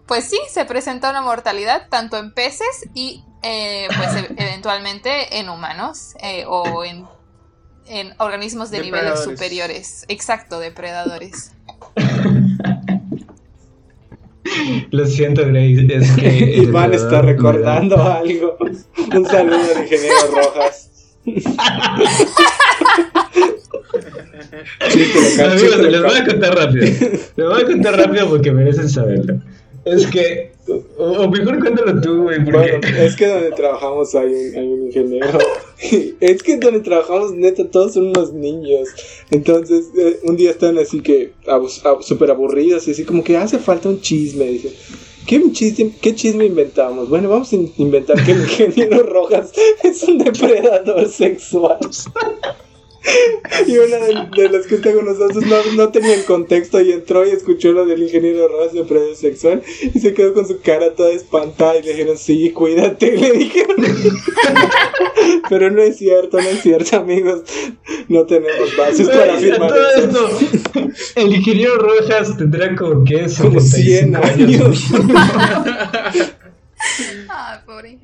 pues sí, se presenta una mortalidad tanto en peces y eh, pues e-, eventualmente en humanos eh, o en, en, organismos de niveles superiores. Exacto, depredadores. (laughs) Lo siento, Grace, es que... (laughs) Iván está recordando algo. Un saludo al (laughs) ingeniero Rojas. Amigos, les voy a contar rápido. Les voy a contar rápido porque merecen saberlo. Es que, o, mejor cuéntalo tú, güey. Porque... Bueno, es que donde trabajamos hay un, ingeniero. (laughs) es que donde trabajamos, neta, todos son unos niños. Entonces, eh, un día están así que súper aburridos, y así como que hace falta un chisme. Dice, ¿Qué chisme, ¿Qué chisme inventamos? Bueno, vamos a inventar que el ingeniero (laughs) Rojas es un depredador sexual. Y una de, las que está con nosotros no, no, tenía el contexto y entró y escuchó lo del ingeniero Rojas de predio sexual y se quedó con su cara toda espantada y le dijeron, sí, cuídate, le dijeron. (laughs) Pero no es cierto, no es cierto, amigos. No tenemos bases para afirmar eso. el ingeniero Rojas tendrá como que 100 años. (laughs) (laughs) Pobre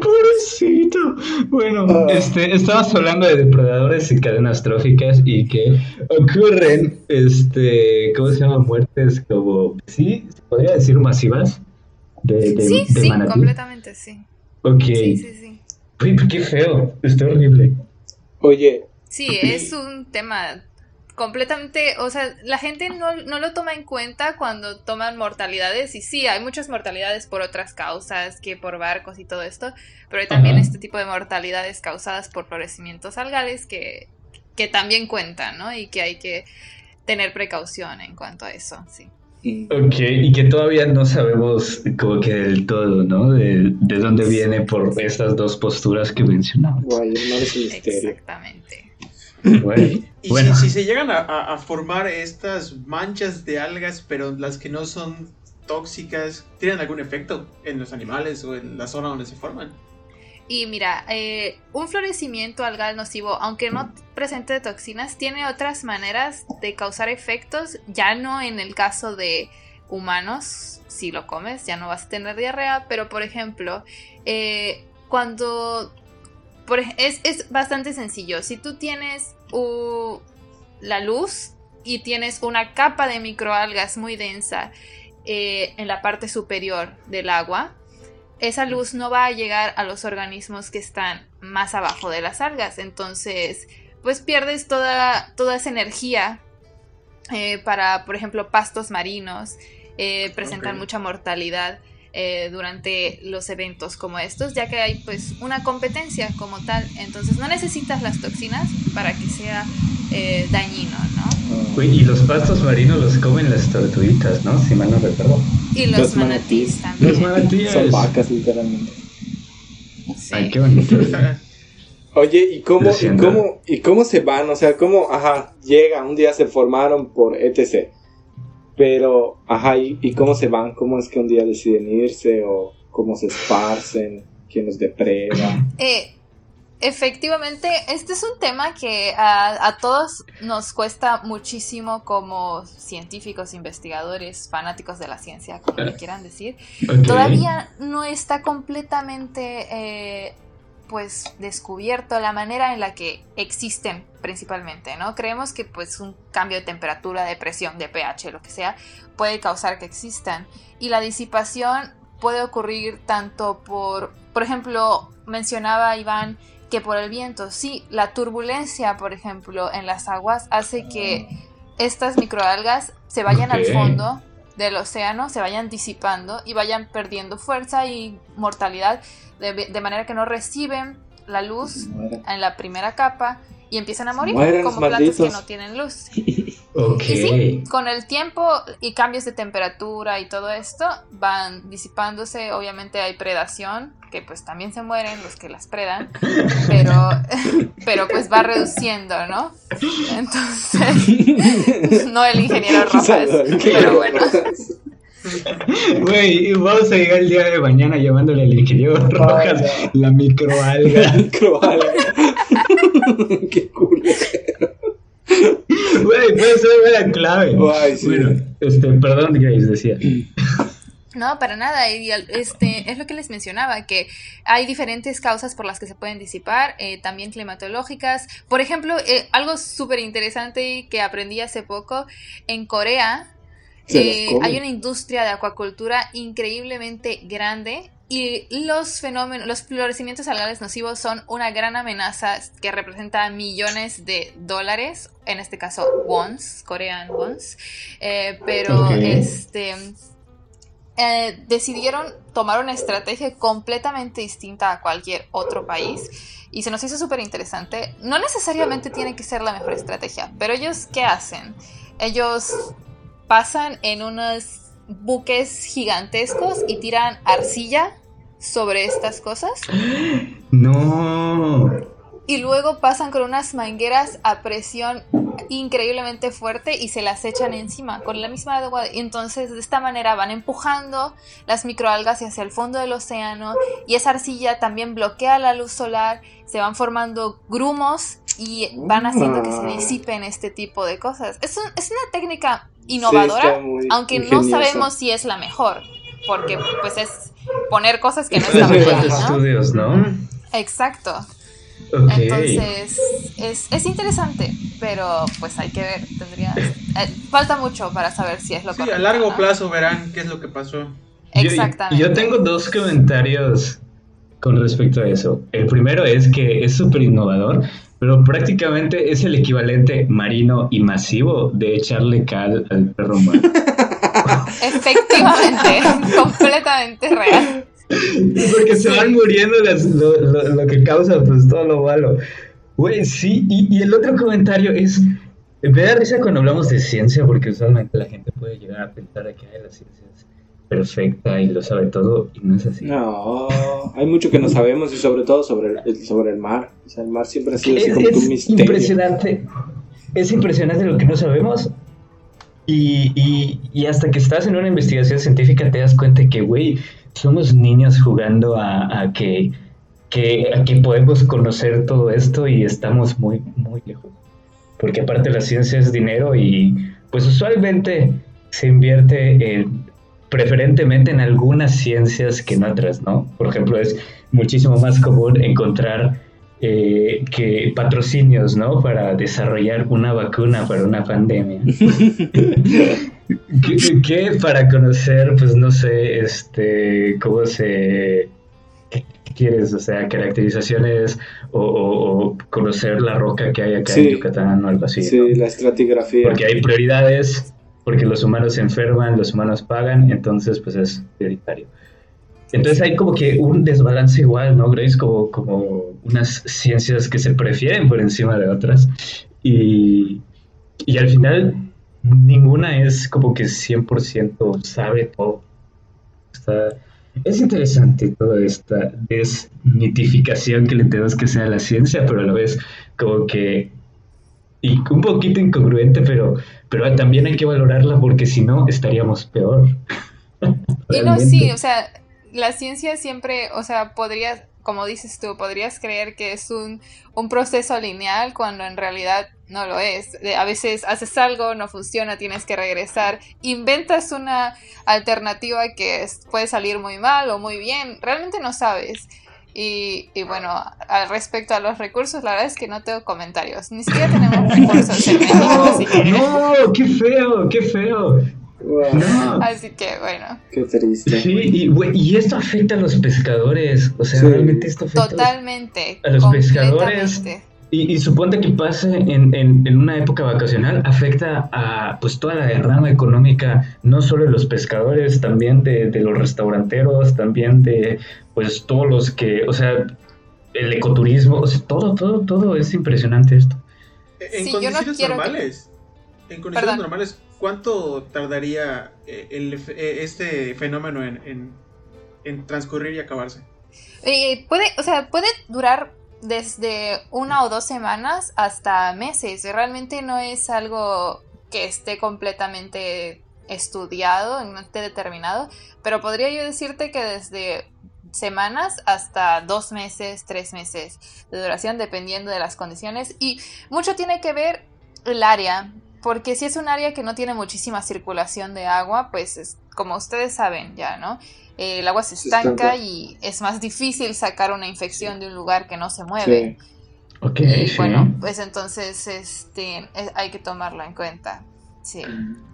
Pobrecito. Bueno, ah. este, estabas hablando de depredadores y cadenas tróficas y que ocurren, este, ¿cómo se llama? Muertes como, sí, se podría decir masivas de, de, sí, sí, completamente, sí. Ok. Sí, sí, sí. Uy, qué feo, está horrible. Oye. Sí, es un tema completamente, o sea, la gente no, no, lo toma en cuenta cuando toman mortalidades y sí, hay muchas mortalidades por otras causas que por barcos y todo esto, pero hay también este tipo de mortalidades causadas por florecimientos algales que, que también cuentan, ¿no? Y que hay que tener precaución en cuanto a eso, sí. Ok, y que todavía no sabemos como que del todo, ¿no? De, de dónde viene por estas dos posturas que mencionamos. Exactamente. Y si, se llegan a, formar estas manchas de algas, pero las que no son tóxicas, ¿tienen algún efecto en los animales o en la zona donde se forman? Y mira, eh, un florecimiento algal nocivo, aunque no presente toxinas, tiene otras maneras de causar efectos, ya no en el caso de humanos, si lo comes ya no vas a tener diarrea, pero por ejemplo, eh, cuando... es, es bastante sencillo, si tú tienes la luz y tienes una capa de microalgas muy densa eh, en la parte superior del agua, esa luz no va a llegar a los organismos que están más abajo de las algas. Entonces, pues pierdes toda, toda esa energía eh, para, por ejemplo, pastos marinos, eh, presentan mucha mortalidad. Eh, durante los eventos como estos, ya que hay pues una competencia como tal, entonces no necesitas las toxinas para que sea eh, dañino, ¿no? y los pastos marinos los comen las tortuguitas, ¿no? Si mal no recuerdo. Y los, manatís, también. Los manatís. Son vacas, literalmente. Ay, qué bonito. (laughs) Oye, ¿y cómo, ¿y cómo, ¿y cómo se van? O sea, ¿cómo, ajá, llega, un día se formaron por etc. Pero, ajá, ¿y, cómo se van? ¿Cómo es que un día deciden irse? ¿O cómo se esparcen? ¿Quién los depreda? Eh, efectivamente, este es un tema que a, todos nos cuesta muchísimo como científicos, investigadores, fanáticos de la ciencia, como le quieran decir. Todavía no está completamente eh, pues descubierto la manera en la que existen principalmente, ¿no? Creemos que pues un cambio de temperatura, de presión, de pH, lo que sea, puede causar que existan. Y la disipación puede ocurrir tanto por, por ejemplo, mencionaba Iván que por el viento, sí, la turbulencia, por ejemplo, en las aguas hace que estas microalgas se vayan al fondo del océano, se vayan disipando y vayan perdiendo fuerza y mortalidad de, manera que no reciben la luz en la primera capa y empiezan a morir como plantas que no tienen luz. (laughs) Y sí, con el tiempo y cambios de temperatura y todo esto van disipándose, obviamente hay predación, que pues también se mueren los que las predan, pero, (laughs) pero pues va reduciendo, ¿no? Entonces, (laughs) no el ingeniero Rojas, pero bueno. Güey, vamos a llegar el día de mañana llamándole al ingeniero (laughs) Rojas la microalga. La microalga. (laughs) Qué culero. Güey, puede ser una clave. Bueno, este, perdón, Grace, decía. No, para nada. Este, es lo que les mencionaba, que hay diferentes causas por las que se pueden disipar, eh, también climatológicas. Por ejemplo, eh, algo súper interesante que aprendí hace poco, en Corea eh, hay una industria de acuacultura increíblemente grande y los fenómenos, los florecimientos algales nocivos son una gran amenaza que representa millones de dólares, en este caso wons, Korean wons, eh, pero este eh, decidieron tomar una estrategia completamente distinta a cualquier otro país y se nos hizo súper interesante. No necesariamente tiene que ser la mejor estrategia, pero ellos ¿qué hacen? Ellos pasan en unos buques gigantescos y tiran arcilla sobre estas cosas. (gasps) No. Y luego pasan con unas mangueras a presión increíblemente fuerte y se las echan encima con la misma agua. Entonces de esta manera van empujando las microalgas hacia el fondo del océano y esa arcilla también bloquea la luz solar, se van formando grumos y van haciendo que se disipen este tipo de cosas. Es, es una técnica innovadora, aunque no sabemos si es la mejor, porque pues es poner cosas que no están estudios, ¿no? Exacto. Entonces, es, es, interesante, pero pues hay que ver, tendría... Eh, falta mucho para saber si es lo sí, a largo plazo verán qué es lo que pasó. Exactamente. Yo, yo tengo dos comentarios con respecto a eso. El primero es que es súper innovador, pero prácticamente es el equivalente marino y masivo de echarle cal al perro muerto. (laughs) Efectivamente, (laughs) completamente real. Porque se van muriendo lo, que causa pues todo lo malo. Güey, sí, y, el otro comentario es, me da risa cuando hablamos de ciencia, porque usualmente la gente puede llegar a pensar que hay la ciencia perfecta y lo sabe todo y no es así. No, hay mucho que no (laughs) sabemos y sobre todo sobre el, sobre el mar. O sea, el mar siempre ha sido así como un misterio. Impresionante. Es impresionante lo que no sabemos y, y, y, hasta que estás en una investigación científica te das cuenta que, güey, somos niños jugando a, a que, que, a que podemos conocer todo esto y estamos muy, muy lejos. Porque aparte la ciencia es dinero y pues usualmente se invierte en preferentemente en algunas ciencias que en otras, ¿no? Por ejemplo, es muchísimo más común encontrar eh, que patrocinios, ¿no? Para desarrollar una vacuna para una pandemia. (laughs) que, para conocer, pues no sé, este, cómo se... ¿Qué quieres? O sea, caracterizaciones o, conocer la roca que hay acá en Yucatán o algo así. Sí, la estratigrafía. Porque hay prioridades porque los humanos se enferman, los humanos pagan, entonces pues es prioritario. Entonces hay como que un desbalance igual, ¿no, Grace? Como, como unas ciencias que se prefieren por encima de otras y, y al final ninguna es como que 100% sabe todo. es interesante toda esta desmitificación que le tenemos que hacer a la ciencia, pero a la vez como que y un poquito incongruente, pero, pero también hay que valorarla porque si no estaríamos peor. (laughs) y no, sí, o sea, la ciencia siempre, o sea, podrías, como dices tú, podrías creer que es un, un proceso lineal cuando en realidad no lo es. A veces haces algo, no funciona, tienes que regresar, inventas una alternativa que puede salir muy mal o muy bien, realmente no sabes. Y, y, bueno, al respecto a los recursos, la verdad es que no tengo comentarios. Ni siquiera tenemos recursos en (laughs) México, No, qué feo, qué feo. Así que bueno. Qué triste. Sí, y, y, esto afecta a los pescadores. O sea, realmente esto afecta Totalmente. A los pescadores y, suponte que pase en, en, una época vacacional, afecta a pues toda la derrama económica, no solo de los pescadores, también de, de, los restauranteros, también de pues todos los que, o sea, el ecoturismo, todo, todo, todo es impresionante esto. En condiciones normales, en condiciones normales, ¿cuánto tardaría eh, eh, este fenómeno en, transcurrir y acabarse? Eh, puede, o sea, puede durar desde una o dos semanas hasta meses. Realmente no es algo que esté completamente estudiado, no esté determinado, pero podría yo decirte que desde semanas hasta dos meses, tres meses de duración, dependiendo de las condiciones. Y mucho tiene que ver el área, porque si es un área que no tiene muchísima circulación de agua, pues es, como ustedes saben ya, ¿no? El agua se estanca, y es más difícil sacar una infección de un lugar que no se mueve. Ok, bueno, pues entonces este, hay que tomarlo en cuenta. Sí.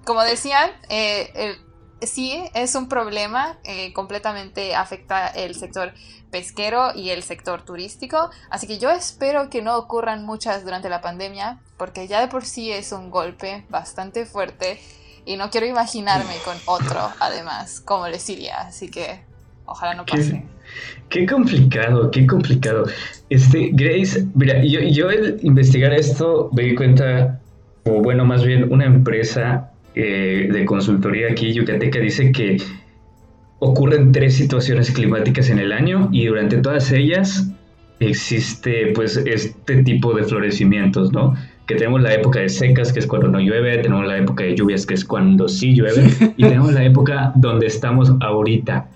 Como decían, eh, el, sí es un problema, eh, completamente afecta el sector pesquero y el sector turístico, así que yo espero que no ocurran muchas durante la pandemia, porque ya de por sí es un golpe bastante fuerte y no quiero imaginarme con otro, además, como les iría, así que ojalá no pase. Qué, complicado, qué complicado. Este, Grace, mira, yo, yo al investigar esto me di cuenta, o bueno, más bien una empresa eh, de consultoría aquí Yucateca dice que ocurren tres situaciones climáticas en el año y durante todas ellas existe pues este tipo de florecimientos, ¿no? Que tenemos la época de secas, que es cuando no llueve, tenemos la época de lluvias, que es cuando sí llueve, (laughs) y tenemos la época donde estamos ahorita,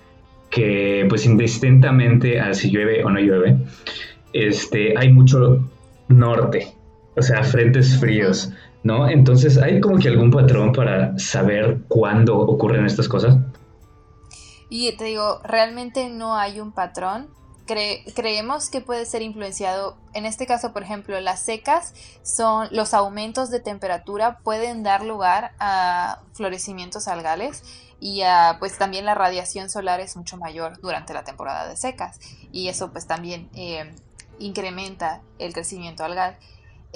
que pues indistintamente a si llueve o no llueve, este, hay mucho norte, o sea, frentes fríos. ¿no? Entonces, ¿hay como que algún patrón para saber cuándo ocurren estas cosas? Y te digo, realmente no hay un patrón. Creemos que puede ser influenciado, en este caso, por ejemplo, las secas son los aumentos de temperatura pueden dar lugar a florecimientos algales y pues también la radiación solar es mucho mayor durante la temporada de secas y eso pues también eh, incrementa el crecimiento algal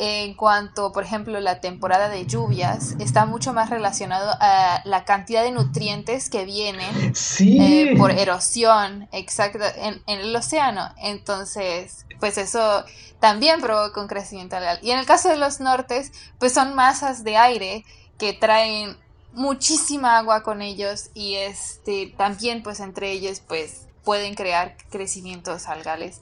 en cuanto, por ejemplo, la temporada de lluvias está mucho más relacionado a la cantidad de nutrientes que vienen eh, por erosión exacto en, el océano. Entonces, pues eso también provoca un crecimiento algal. Y en el caso de los nortes, pues son masas de aire que traen muchísima agua con ellos y este también pues entre ellos pues pueden crear crecimientos algales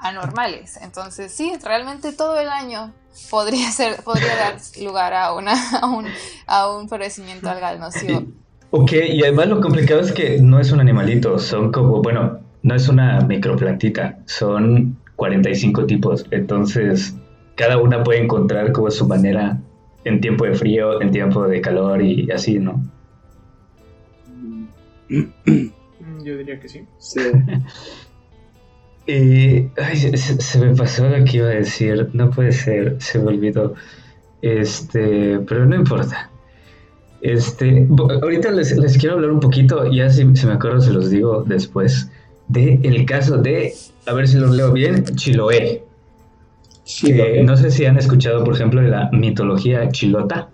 anormales. Entonces, sí, realmente todo el año podría ser podría dar lugar a una a un, a un florecimiento algal nocivo. Ok, y además lo complicado es que no es un animalito, son como, bueno, no es una microplantita, son 45 tipos, entonces cada una puede encontrar como su manera en tiempo de frío, en tiempo de calor y así, ¿no? Yo diría que sí. Sí. (laughs) Eh, ay, se, me pasó lo que iba a decir. No puede ser, se me olvidó. Este, pero no importa. Este, ahorita les, quiero hablar un poquito, ya si, me acuerdo se los digo después, de el caso de, a ver si lo leo bien, Chiloé. Chiloé. no sé si han escuchado, por ejemplo, de la mitología chilota.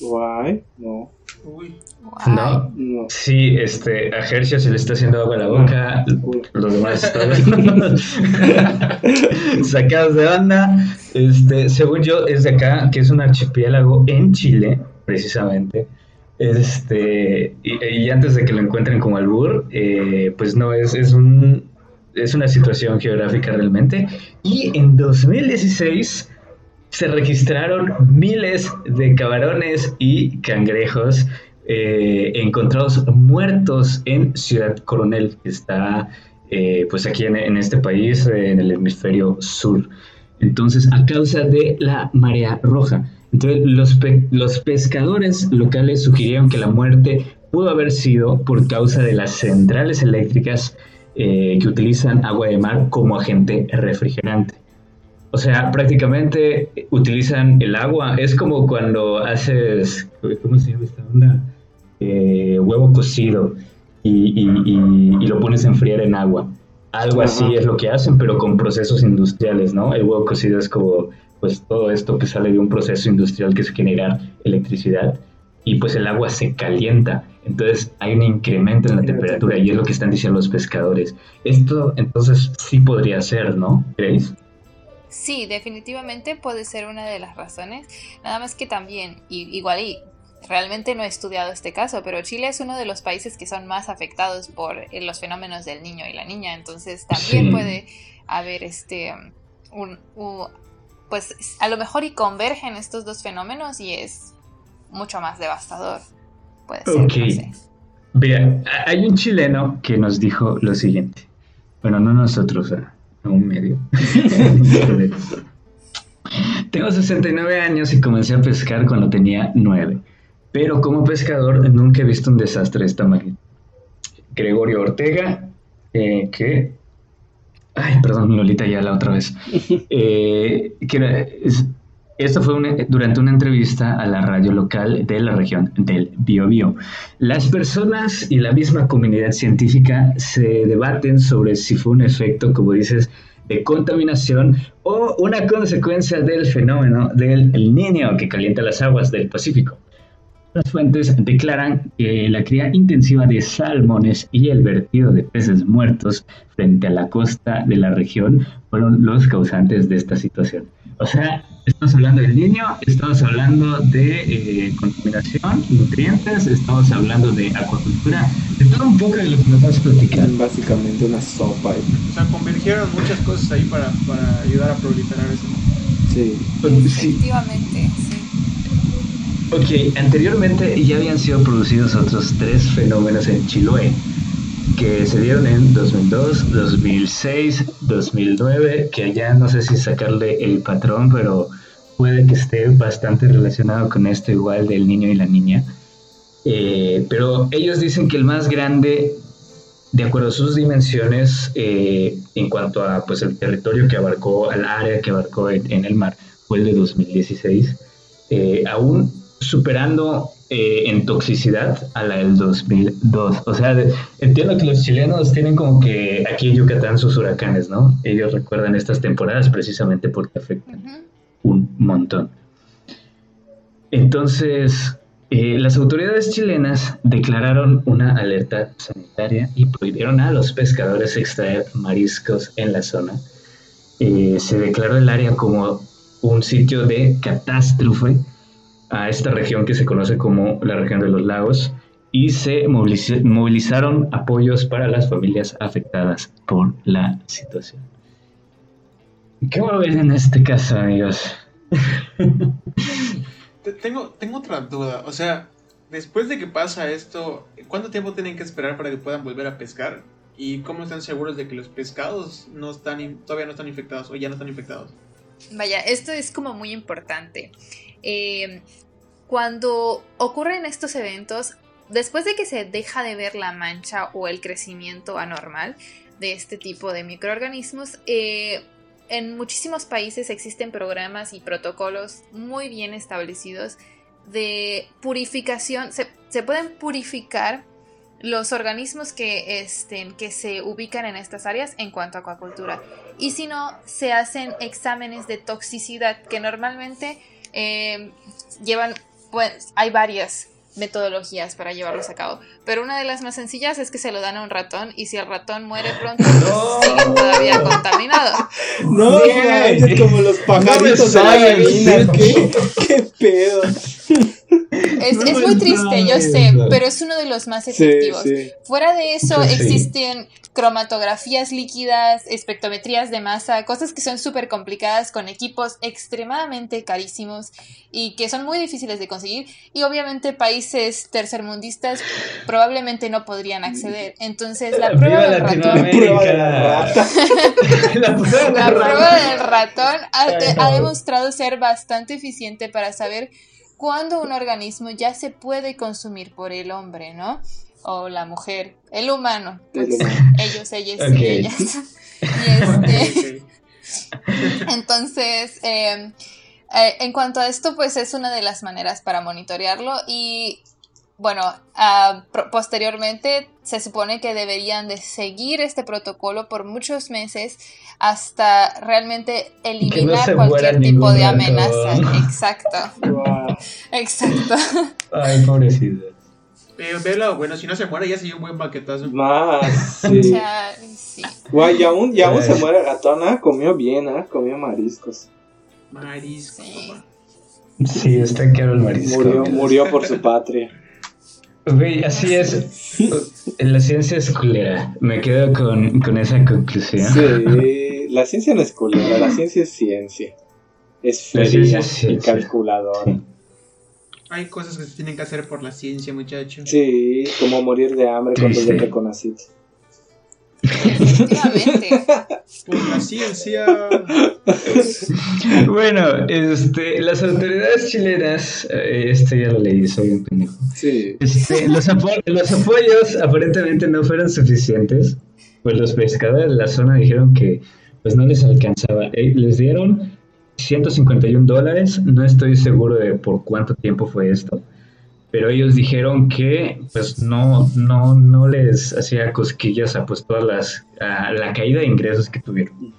Guay, no. Uy. ¿No? Sí, este, a Hershey se le está haciendo agua a la boca, los demás (laughs) están (laughs) sacados de banda. Este, según yo, es de acá, que es un archipiélago en Chile, precisamente. Este, y, antes de que lo encuentren como albur, eh, pues no, es, es, un, es una situación geográfica realmente. Y en 2016 se registraron miles de camarones y cangrejos eh, encontrados muertos en Ciudad Coronel, que está eh, pues aquí en, este país, en el hemisferio sur. Entonces, a causa de la marea roja. Entonces, los, los pescadores locales sugirieron que la muerte pudo haber sido por causa de las centrales eléctricas eh, que utilizan agua de mar como agente refrigerante. O sea, prácticamente utilizan el agua. Es como cuando haces, ¿cómo se llama esta onda? Eh, huevo cocido y, lo pones a enfriar en agua. Algo así es lo que hacen, pero con procesos industriales, ¿no? El huevo cocido es como, pues, todo esto que sale de un proceso industrial que es generar electricidad y pues el agua se calienta. Entonces hay un incremento en la temperatura y es lo que están diciendo los pescadores. Esto entonces sí podría ser, ¿no? ¿Creéis? Sí, definitivamente puede ser una de las razones. Nada más que también, igual y realmente no he estudiado este caso, pero Chile es uno de los países que son más afectados por eh, los fenómenos del niño y la niña, entonces también puede haber este un, pues a lo mejor y convergen estos dos fenómenos y es mucho más devastador. Puede ser. Vea, hay un chileno que nos dijo lo siguiente. Bueno, no nosotros, a un medio. (laughs) Tengo 69 años y comencé a pescar cuando tenía 9. Pero como pescador nunca he visto un desastre de esta magnitud. Gregorio Ortega, eh, que... Ay, perdón, Lolita ya la otra vez. (laughs) Eh, esto fue durante una entrevista a la radio local de la región del Biobío. Las personas y la misma comunidad científica se debaten sobre si fue un efecto, como dices, de contaminación o una consecuencia del fenómeno del niño que calienta las aguas del Pacífico. Las fuentes declaran que la cría intensiva de salmones y el vertido de peces muertos frente a la costa de la región fueron los causantes de esta situación. O sea, estamos hablando del niño, estamos hablando de eh, contaminación, nutrientes, estamos hablando de acuacultura, de todo un poco de lo que nos vas a platicar. Básicamente una sopa. O sea, convergieron muchas cosas ahí para, para ayudar a proliferar eso. Sí. Efectivamente, sí. Ok, anteriormente ya habían sido producidos otros tres fenómenos en Chiloé, que se dieron en 2002, 2006, 2009, que ya no sé si sacarle el patrón, pero puede que esté bastante relacionado con esto igual del niño y la niña. Eh, pero ellos dicen que el más grande, de acuerdo a sus dimensiones, eh, en cuanto a pues el territorio que abarcó, al área que abarcó en, el mar, fue el de 2016. Eh, aún superando eh, en toxicidad a la del 2002. O sea, entiendo que los chilenos tienen como que aquí en Yucatán sus huracanes, ¿no? Ellos recuerdan estas temporadas precisamente porque afectan un montón. Entonces, eh, las autoridades chilenas declararon una alerta sanitaria y prohibieron a los pescadores extraer mariscos en la zona. Eh, se declaró el área como un sitio de catástrofe a esta región que se conoce como la región de los lagos y se movilizaron apoyos para las familias afectadas por la situación. ¿Qué va a ver en este caso, amigos? (laughs) tengo, tengo otra duda. O sea, después de que pasa esto, ¿cuánto tiempo tienen que esperar para que puedan volver a pescar? ¿Y cómo están seguros de que los pescados no están todavía no están infectados o ya no están infectados? Vaya, esto es como muy importante. Eh, cuando ocurren estos eventos, después de que se deja de ver la mancha o el crecimiento anormal de este tipo de microorganismos, eh, en muchísimos países existen programas y protocolos muy bien establecidos de purificación. Se, pueden purificar los organismos estén, que se ubican en estas áreas en cuanto a acuacultura. Y si no, se hacen exámenes de toxicidad que normalmente eh, llevan, pues hay varias metodologías para llevarlos a cabo. Pero una de las más sencillas es que se lo dan a un ratón y si el ratón muere pronto, (laughs) pues sigue todavía contaminado. No, es como los pajaritos de la ¿Qué, ¿Qué pedo? Es, es, muy triste, yo sé, pero es uno de los más efectivos. Fuera de eso, existen cromatografías líquidas, espectrometrías de masa, cosas que son súper complicadas con equipos extremadamente carísimos y que son muy difíciles de conseguir. Y obviamente países tercermundistas probablemente no podrían acceder. Entonces, la prueba del ratón. (laughs) La prueba del ratón ha demostrado ser bastante eficiente para saber cuando un organismo ya se puede consumir por el hombre, ¿no? O la mujer, el humano, pues, ellos, ellas y ellas. (laughs) Este, entonces, em, eh, en cuanto a esto, pues es una de las maneras para monitorearlo y bueno, ah, posteriormente se supone que deberían de seguir este protocolo por muchos meses hasta realmente eliminar cualquier tipo de amenaza. (laughs) Exacto. Exacto. Ay, pobrecito. Pero bueno, si no se muere ya se dio un buen baquetazo. Más, (laughs) sí. Sea, sí. Guay, y aún, y aún se muere gatona, comió bien, ¿ah? Comió mariscos. Marisco, Sí. Sí, está caro el marisco. Murió, murió por su (laughs) patria. Güey, así es. La ciencia es culera. Me quedo con, con esa conclusión. Sí, la ciencia no es culera, la ciencia es ciencia. Es fría y calculadora. Hay cosas que se tienen que hacer por la ciencia, muchachos. Sí, como morir de hambre cuando Triste. yo te conocí. Efectivamente. Por la ciencia. Bueno, este, las autoridades chilenas, eh, esto ya lo leí, soy un pendejo. Sí. Este, los, apo- los apoyos aparentemente no fueron suficientes, pues los pescadores de la zona dijeron que pues no les alcanzaba. Eh, les dieron 151 dólares, no estoy seguro de por cuánto tiempo fue esto, pero ellos dijeron que pues no, no, no les hacía cosquillas a pues todas las, a la caída de ingresos que tuvieron.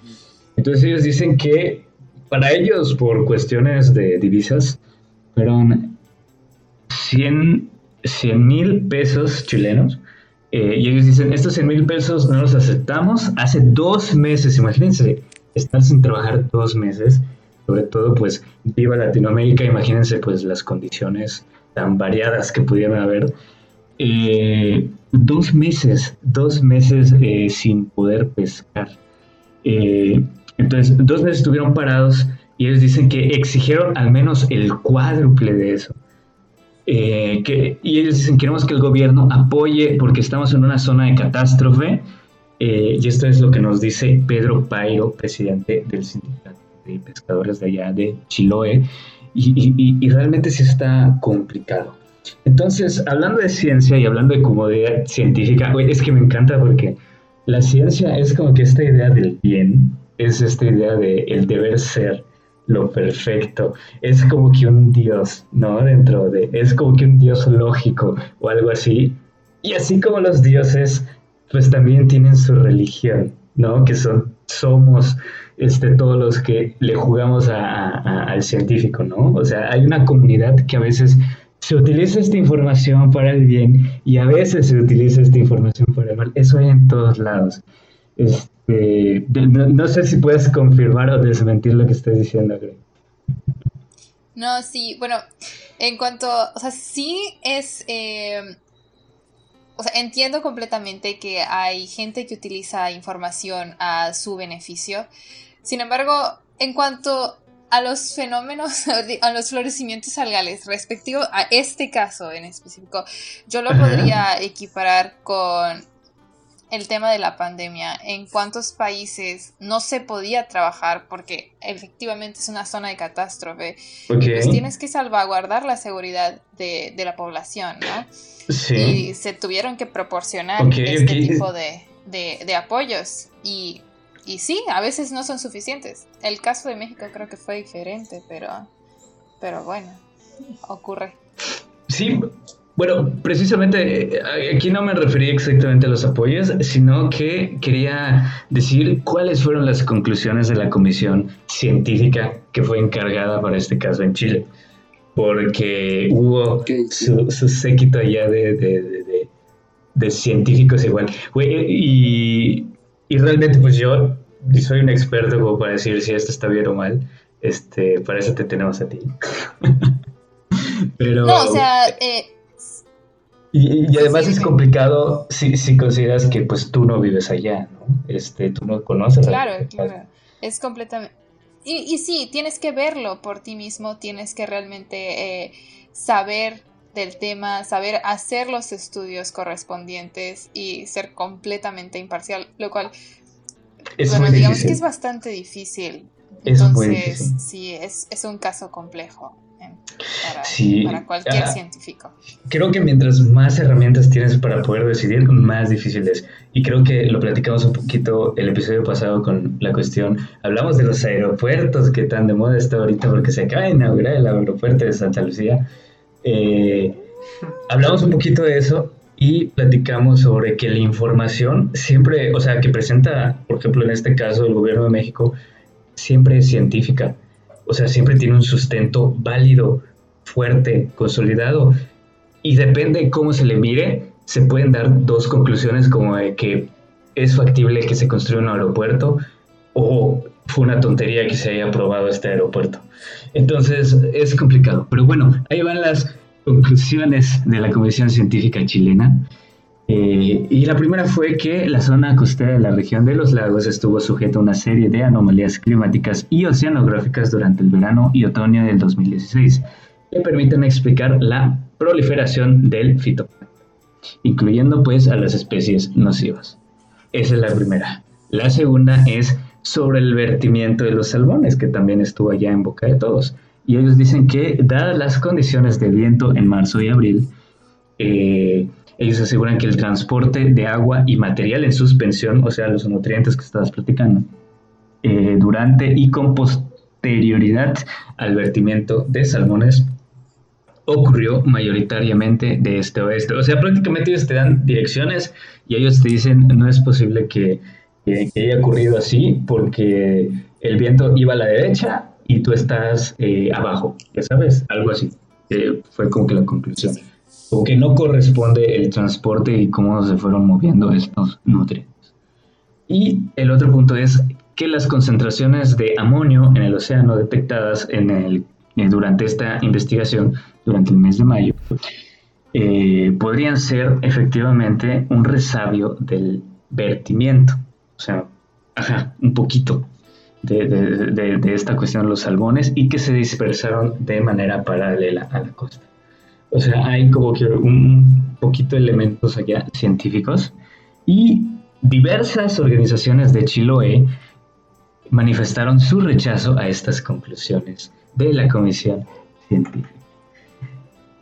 Entonces ellos dicen que para ellos, por cuestiones de divisas, fueron 100 mil pesos chilenos. eh, y ellos dicen, estos 100 mil pesos no los aceptamos. Hace dos meses, imagínense, estar sin trabajar dos meses. Sobre todo, pues, viva Latinoamérica, imagínense, pues, las condiciones tan variadas que pudieran haber. Eh, dos meses, dos meses eh, sin poder pescar. Eh, entonces, dos meses estuvieron parados y ellos dicen que exigieron al menos el cuádruple de eso. Eh, que, y ellos dicen, queremos que el gobierno apoye porque estamos en una zona de catástrofe. Eh, y esto es lo que nos dice Pedro Pairo, presidente del sindicato de pescadores de allá de Chiloé. Y, realmente sí está complicado. Entonces, hablando de ciencia y hablando de comodidad científica, es que me encanta porque la ciencia es como que esta idea del bien, es esta idea de el deber ser, lo perfecto, es como que un dios, ¿no? Dentro de, es como que un dios lógico o algo así. Y así como los dioses, pues también tienen su religión, ¿no? Que son, somos este, todos los que le jugamos a- al científico, ¿no? O sea, hay una comunidad que a veces se utiliza esta información para el bien y a veces se utiliza esta información para el mal. Eso hay en todos lados. Este, no, no sé si puedes confirmar o desmentir lo que estás diciendo, Greg. No, sí, bueno, en cuanto, o sea, sí es, eh, o sea, entiendo completamente que hay gente que utiliza información a su beneficio. Sin embargo, en cuanto a los fenómenos, (laughs) a los florecimientos algales respectivo a este caso en específico, yo lo podría equiparar con el tema de la pandemia, en cuántos países no se podía trabajar porque efectivamente es una zona de catástrofe Ok. pues tienes que salvaguardar la seguridad de, de la población, ¿no? Sí. Y se tuvieron que proporcionar este tipo de, de- de apoyos. Y, y sí, a veces no son suficientes. El caso de México creo que fue diferente, pero, pero bueno, ocurre. Sí, bueno, precisamente eh, aquí no me refería exactamente a los apoyos, sino que quería decir cuáles fueron las conclusiones de la comisión científica que fue encargada para este caso en Chile. Porque hubo su, su séquito allá de, de- de- de- de científicos igual. Y, y realmente pues yo soy un experto como para decir si esto está bien o mal. Este, para eso te tenemos a ti. (laughs) Pero... No, o sea, eh, Y, y además Sí, es sí. complicado si, si consideras que pues tú no vives allá, ¿no? Este, tú no conoces. a- Claro, claro. Es completamente... Y, y sí, tienes que verlo por ti mismo, tienes que realmente eh, saber del tema, saber hacer los estudios correspondientes y ser completamente imparcial, lo cual, Es bueno, digamos difícil. que es bastante difícil. Es Entonces, difícil. sí, es, es un caso complejo para, Sí, para cualquier ah. científico. Creo que mientras más herramientas tienes para poder decidir, más difícil es. Y creo que lo platicamos un poquito el episodio pasado con la cuestión. Hablamos de los aeropuertos que tan de moda está ahorita porque se acaba de inaugurar el aeropuerto de Santa Lucía. Eh, hablamos un poquito de eso y platicamos sobre que la información siempre, o sea, que presenta, por ejemplo, en este caso el gobierno de México, siempre es científica. O sea, siempre tiene un sustento válido, fuerte, consolidado. y depende de cómo se le mire, se pueden dar dos conclusiones como de que es factible que se construya un aeropuerto o fue una tontería que se haya aprobado este aeropuerto. Entonces es complicado. Pero bueno, ahí van las conclusiones de la Comisión Científica Chilena. Eh, y la primera fue que la zona costera de la región de los lagos estuvo sujeta a una serie de anomalías climáticas y oceanográficas durante el verano y otoño del 2016 que permiten explicar la proliferación del fitoplancton, incluyendo pues a las especies nocivas. Esa es la primera. La segunda es sobre el vertimiento de los salmones, que también estuvo allá en boca de todos. Y ellos dicen que, dadas las condiciones de viento en marzo y abril, eh, ellos aseguran que el transporte de agua y material en suspensión, o sea, los nutrientes que estabas platicando, eh, durante y con posterioridad al vertimiento de salmones, ocurrió mayoritariamente de este oeste. O sea, prácticamente ellos te dan direcciones y ellos te dicen, no es posible que, haya ocurrido así porque el viento iba a la derecha y tú estás eh, abajo, ya sabes, algo así. fue como que la conclusión. O que no corresponde el transporte y cómo se fueron moviendo estos nutrientes. Y el otro punto es que las concentraciones de amonio en el océano detectadas en el eh, durante esta investigación, durante el mes de mayo, eh, podrían ser efectivamente un resabio del vertimiento. O sea, ajá, un poquito de, esta cuestión de los salmones y que se dispersaron de manera paralela a la costa. O sea, hay como que un poquito de elementos allá científicos y diversas organizaciones de Chiloé manifestaron su rechazo a estas conclusiones de la Comisión Científica.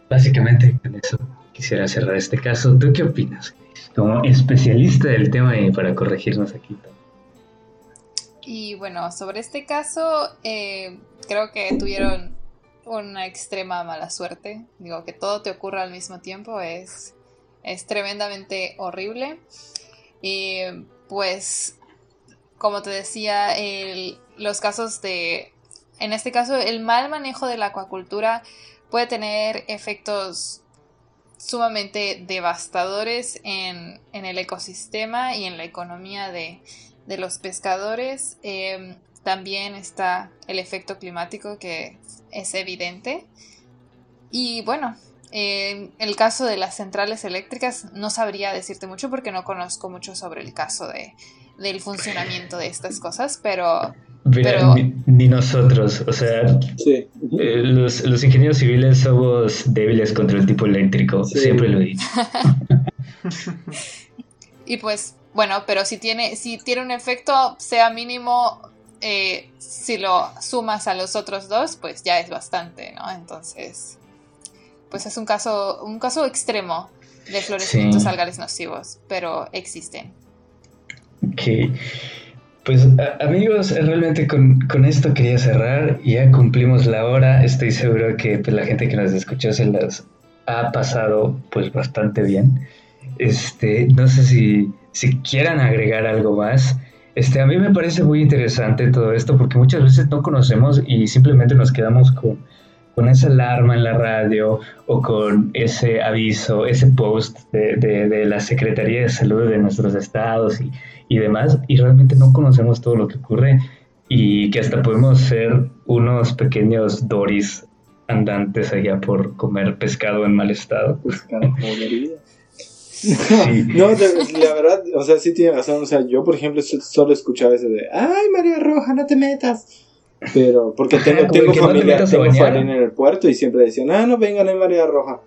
Básicamente con eso quisiera cerrar este caso. ¿Tú qué opinas, como especialista del tema y para corregirnos aquí? Y bueno, sobre este caso, eh, creo que tuvieron una extrema mala suerte. Digo, que todo te ocurra al mismo tiempo es, es tremendamente horrible. Y pues, como te decía, los casos de en este caso, el mal manejo de la acuacultura puede tener efectos sumamente devastadores en, el ecosistema y en la economía de, los pescadores. Em, también está el efecto climático que es evidente. Y bueno, en el caso de las centrales eléctricas no sabría decirte mucho porque no conozco mucho sobre el caso de, del funcionamiento de estas cosas, pero pero... Ni, nosotros, o sea, eh, los, ingenieros civiles somos débiles contra el tipo eléctrico, siempre lo he dicho. (laughs) y pues, bueno, pero si tiene, si tiene un efecto, sea mínimo, eh, si lo sumas a los otros dos, pues ya es bastante, ¿no? Entonces, pues es un caso, un caso extremo de florecimientos algales nocivos, pero existen. Ok. Pues amigos, realmente con, esto quería cerrar. Ya cumplimos la hora. Estoy seguro que pues, la gente que nos escuchó se las ha pasado pues bastante bien. Este, no sé si, si quieran agregar algo más. Este, a mí me parece muy interesante todo esto porque muchas veces no conocemos y simplemente nos quedamos con, con esa alarma en la radio o con ese aviso, ese post de, de la Secretaría de Salud de nuestros estados y, y demás, y realmente no conocemos todo lo que ocurre y que hasta podemos ser unos pequeños doris andantes allá por comer pescado en mal estado. Pescado No, la verdad, o sea, sí tiene razón. O sea, yo, por ejemplo, solo escuchaba ese de, ay, María Roja, no te metas. Pero, porque tengo, tengo familia, tengo familia en el puerto y siempre decían, ah, no vengan en María Roja.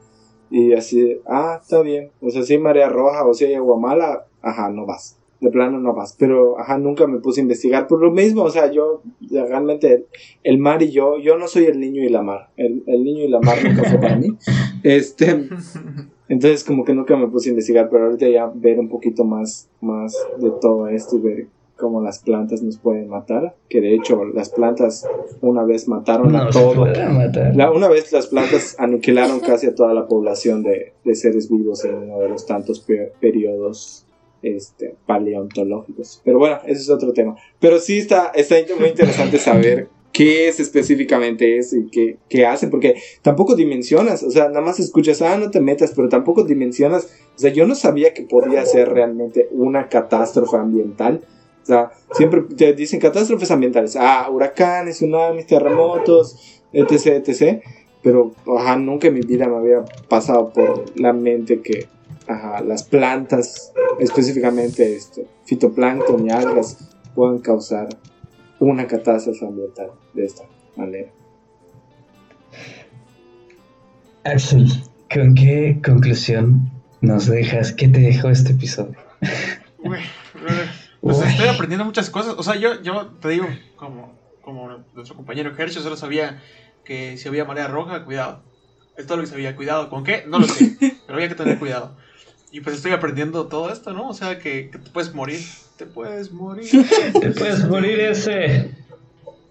Y así, ah, está bien. O sea, si hay María Roja o si hay agua mala, ajá, no vas de plano no vas. Pero, ajá, nunca me puse a investigar por lo mismo. O sea, yo, realmente, el, mar y yo, yo no soy el niño y la mar. El, niño y la mar no fue para mí. (laughs) Este, (laughs) entonces, como que nunca me puse a investigar, pero ahorita ya ver un poquito más, más de todo esto y ver cómo las plantas nos pueden matar. Que de hecho, las plantas una vez mataron a todo. La, una vez las plantas aniquilaron casi a toda la población de, de seres vivos en uno de los tantos periodos este, paleontológicos. Pero bueno, ese es otro tema. Pero sí está, está muy interesante saber qué es específicamente eso y qué, qué hace, porque tampoco dimensionas, o sea, nada más escuchas, ah, no te metas, pero tampoco dimensionas, o sea, yo no sabía que podía ser realmente una catástrofe ambiental. O sea, siempre te dicen catástrofes ambientales, ah, huracanes, tsunamis, terremotos, etc, etc. Pero, ajá, nunca en mi vida me había pasado por la mente que, ajá, las plantas, específicamente esto, fitoplancton y algas, pueden causar una catástrofe ambiental de esta manera. Axel, ¿con qué conclusión nos dejas? ¿Qué te dejó este episodio? Pues estoy aprendiendo muchas cosas. O sea, yo, yo te digo, como, como nuestro compañero Hershey, solo sabía que si había marea roja, cuidado. Es todo lo que sabía, cuidado. ¿Con qué? No lo sé, pero había que tener cuidado. Y pues estoy aprendiendo todo esto, ¿no? O sea, que, que te puedes morir. Te puedes morir. (laughs) te puedes morir ese.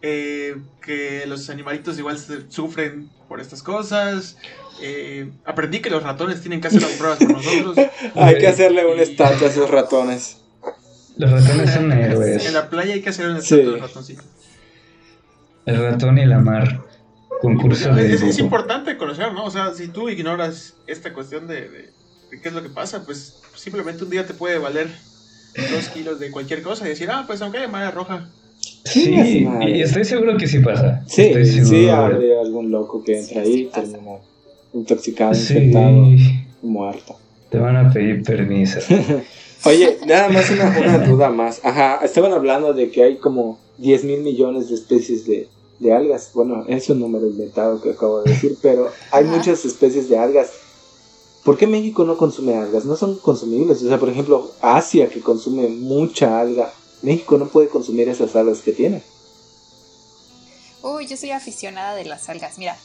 Eh, que los animalitos igual sufren por estas cosas. Eh, aprendí que los ratones tienen que hacer las pruebas con nosotros. (laughs) hay que hacerle un estatua a esos ratones. Los ratones son (laughs) héroes. En la playa hay que hacer un estatua de ratoncito. El ratón y la mar. Concurso de. Es, es, importante conocer, ¿no? O sea, si tú ignoras esta cuestión de qué es lo que pasa, pues simplemente un día te puede valer dos kilos de cualquier cosa y decir, ah, pues aunque haya marea roja. Sí, y estoy seguro que sí pasa. Sí, sí, hay algún loco que entra ahí y termina intoxicado, infectado, muerto. Te van a pedir permiso. (laughs) Oye, nada más una, una, duda más. Ajá, estaban hablando de que hay como 10 mil millones de especies de, de algas. Bueno, es un número inventado que acabo de decir, pero hay muchas especies de algas. ¿Por qué México no consume algas? No son consumibles. O sea, por ejemplo, Asia que consume mucha alga, México no puede consumir esas algas que tiene. Uy, yo soy aficionada de las algas. Mira,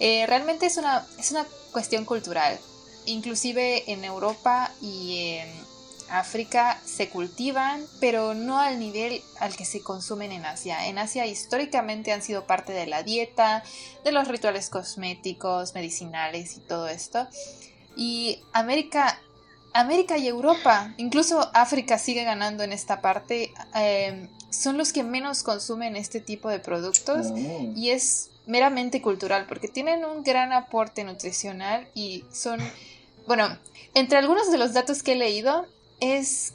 eh, realmente es una, es una cuestión cultural. Inclusive en Europa y en África se cultivan, pero no al nivel al que se consumen en Asia. En Asia históricamente han sido parte de la dieta, de los rituales cosméticos, medicinales y todo esto. Y América, América y Europa, incluso África sigue ganando en esta parte, em, son los que menos consumen este tipo de productos oh. y es meramente cultural porque tienen un gran aporte nutricional y son, bueno, entre algunos de los datos que he leído, es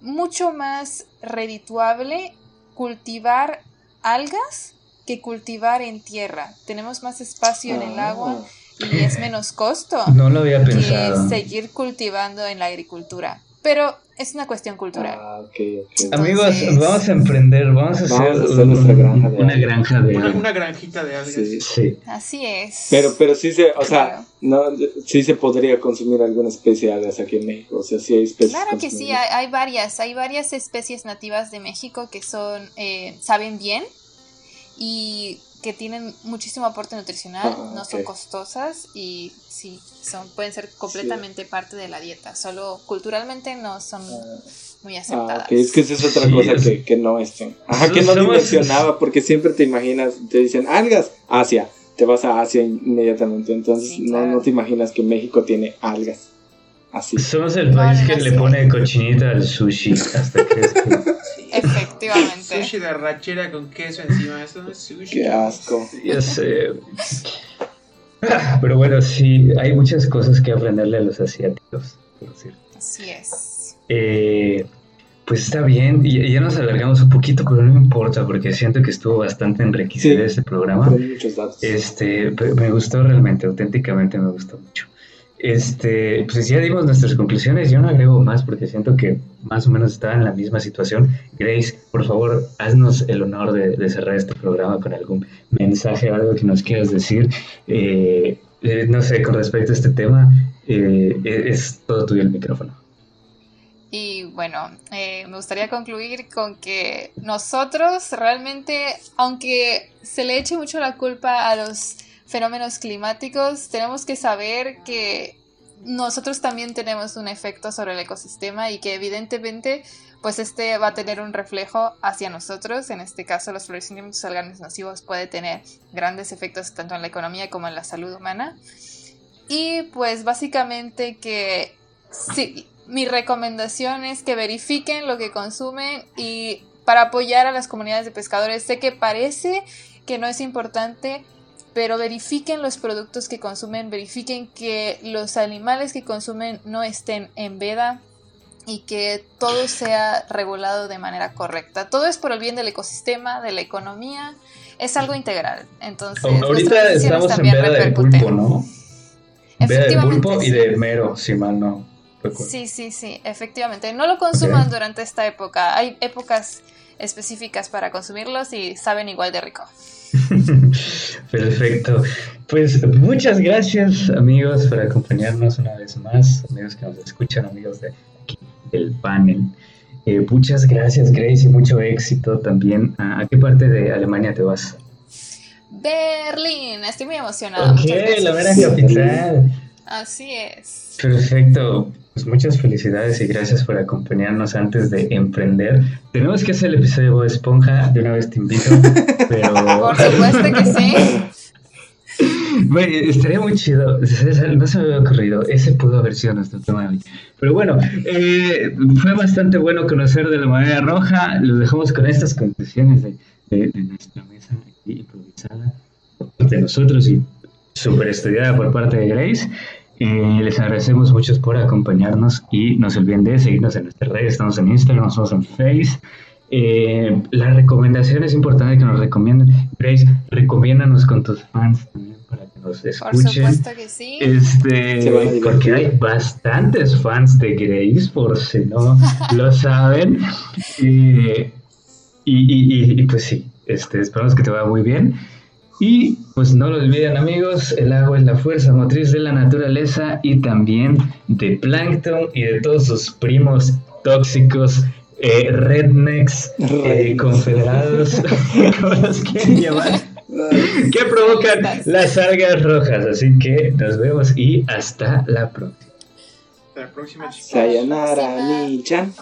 mucho más redituable cultivar algas que cultivar en tierra. Tenemos más espacio en el agua ah y es menos costo no lo había pensado. que seguir cultivando en la agricultura. Pero es una cuestión cultural. Ah, okay, Amigos, vamos a emprender, vamos a hacer, nuestra granja de una granja de una, granjita de algas. Sí. Así es. Pero, pero sí se, o sea, no, sí se podría consumir alguna especie de algas aquí en México. O sea, sí hay especies. Claro que sí, hay, hay, varias, hay varias especies nativas de México que son, eh, saben bien y que tienen muchísimo aporte nutricional, ah, no son costosas y sí, son, pueden ser completamente parte de la dieta, solo culturalmente no son ah. muy ah, aceptadas. es que esa es otra cosa que, que, no estén. Ajá, que no dimensionaba, porque siempre te imaginas, te dicen algas, Asia, te vas a Asia inmediatamente, entonces no, no te imaginas que México tiene algas. Así. Somos el país que le pone cochinita al sushi hasta que (laughs) es Efectivamente. Sushi de arrachera con queso encima, eso no es sushi. Qué asco. Ya sé. Pero bueno, sí, hay muchas cosas que aprenderle a los asiáticos, por cierto. Así es. Eh, pues está bien, y ya nos alargamos un poquito, pero no importa, porque siento que estuvo bastante enriquecido este programa. Muchos datos. Este, me gustó realmente, auténticamente me gustó mucho. Este, pues ya dimos nuestras conclusiones. Yo no agrego más porque siento que más o menos estaba en la misma situación. Grace, por favor, haznos el honor de, cerrar este programa con algún mensaje algo que nos quieras decir. Eh, eh, no sé, con respecto a este tema, eh, es todo tuyo el micrófono. Y bueno, me gustaría concluir con que nosotros realmente, aunque se le eche mucho la culpa a los fenómenos climáticos, tenemos que saber que nosotros también tenemos un efecto sobre el ecosistema y que evidentemente pues este va a tener un reflejo hacia nosotros, en este caso los florecimientos alganes nocivos puede tener grandes efectos tanto en la economía como en la salud humana. Y pues básicamente que sí, mi recomendación es que verifiquen lo que consumen y para apoyar a las comunidades de pescadores sé que parece que no es importante, pero verifiquen los productos que consumen, verifiquen que los animales que consumen no estén en veda y que todo sea regulado de manera correcta. Todo es por el bien del ecosistema, de la economía, es algo integral. Entonces, ahorita estamos en veda de pulpo, ¿no? Veda de pulpo y de mero, si mal no. Sí, sí, sí, efectivamente. No lo consuman durante esta época. Hay épocas específicas para consumirlos y saben igual de rico. (laughs) Perfecto. Pues muchas gracias amigos por acompañarnos una vez más, amigos que nos escuchan, amigos de aquí, del panel. Eh, muchas gracias Grace y mucho éxito también. ¿A, qué parte de Alemania te vas? Berlín, estoy muy emocionada. Ok, la vera capital. Así es. Perfecto. Pues muchas felicidades y gracias por acompañarnos antes de emprender. Tenemos que hacer el episodio de Esponja, de una vez te invito, (laughs) pero... Por supuesto que sí. (laughs) Bueno, estaría muy chido, no se me había ocurrido, ese pudo haber sido nuestro tema de hoy. Pero bueno, eh, fue bastante bueno conocer de la manera roja, los dejamos con estas conclusiones de, de, nuestra mesa improvisada de nosotros y super estudiada por parte de Grace. Eh, les agradecemos mucho por acompañarnos y no se olviden de seguirnos en nuestras redes. Estamos en Instagram, estamos en Face. Eh, la recomendación es importante que nos recomienden. Grace, recomiéndanos con tus fans también para que nos escuchen. Por supuesto que sí. Este, porque hay bastantes fans de Grace, por si no (laughs) lo saben. y, y, y, pues sí, este, esperamos que te vaya muy bien. Y pues no lo olviden amigos, el agua es la fuerza motriz de la naturaleza y también de plancton y de todos sus primos tóxicos, eh, rednecks, eh, confederados, (laughs) como los quieren llamar, (laughs) que provocan las algas rojas. Así que nos vemos y hasta la próxima. Hasta la próxima. Sayonara, Ni-chan.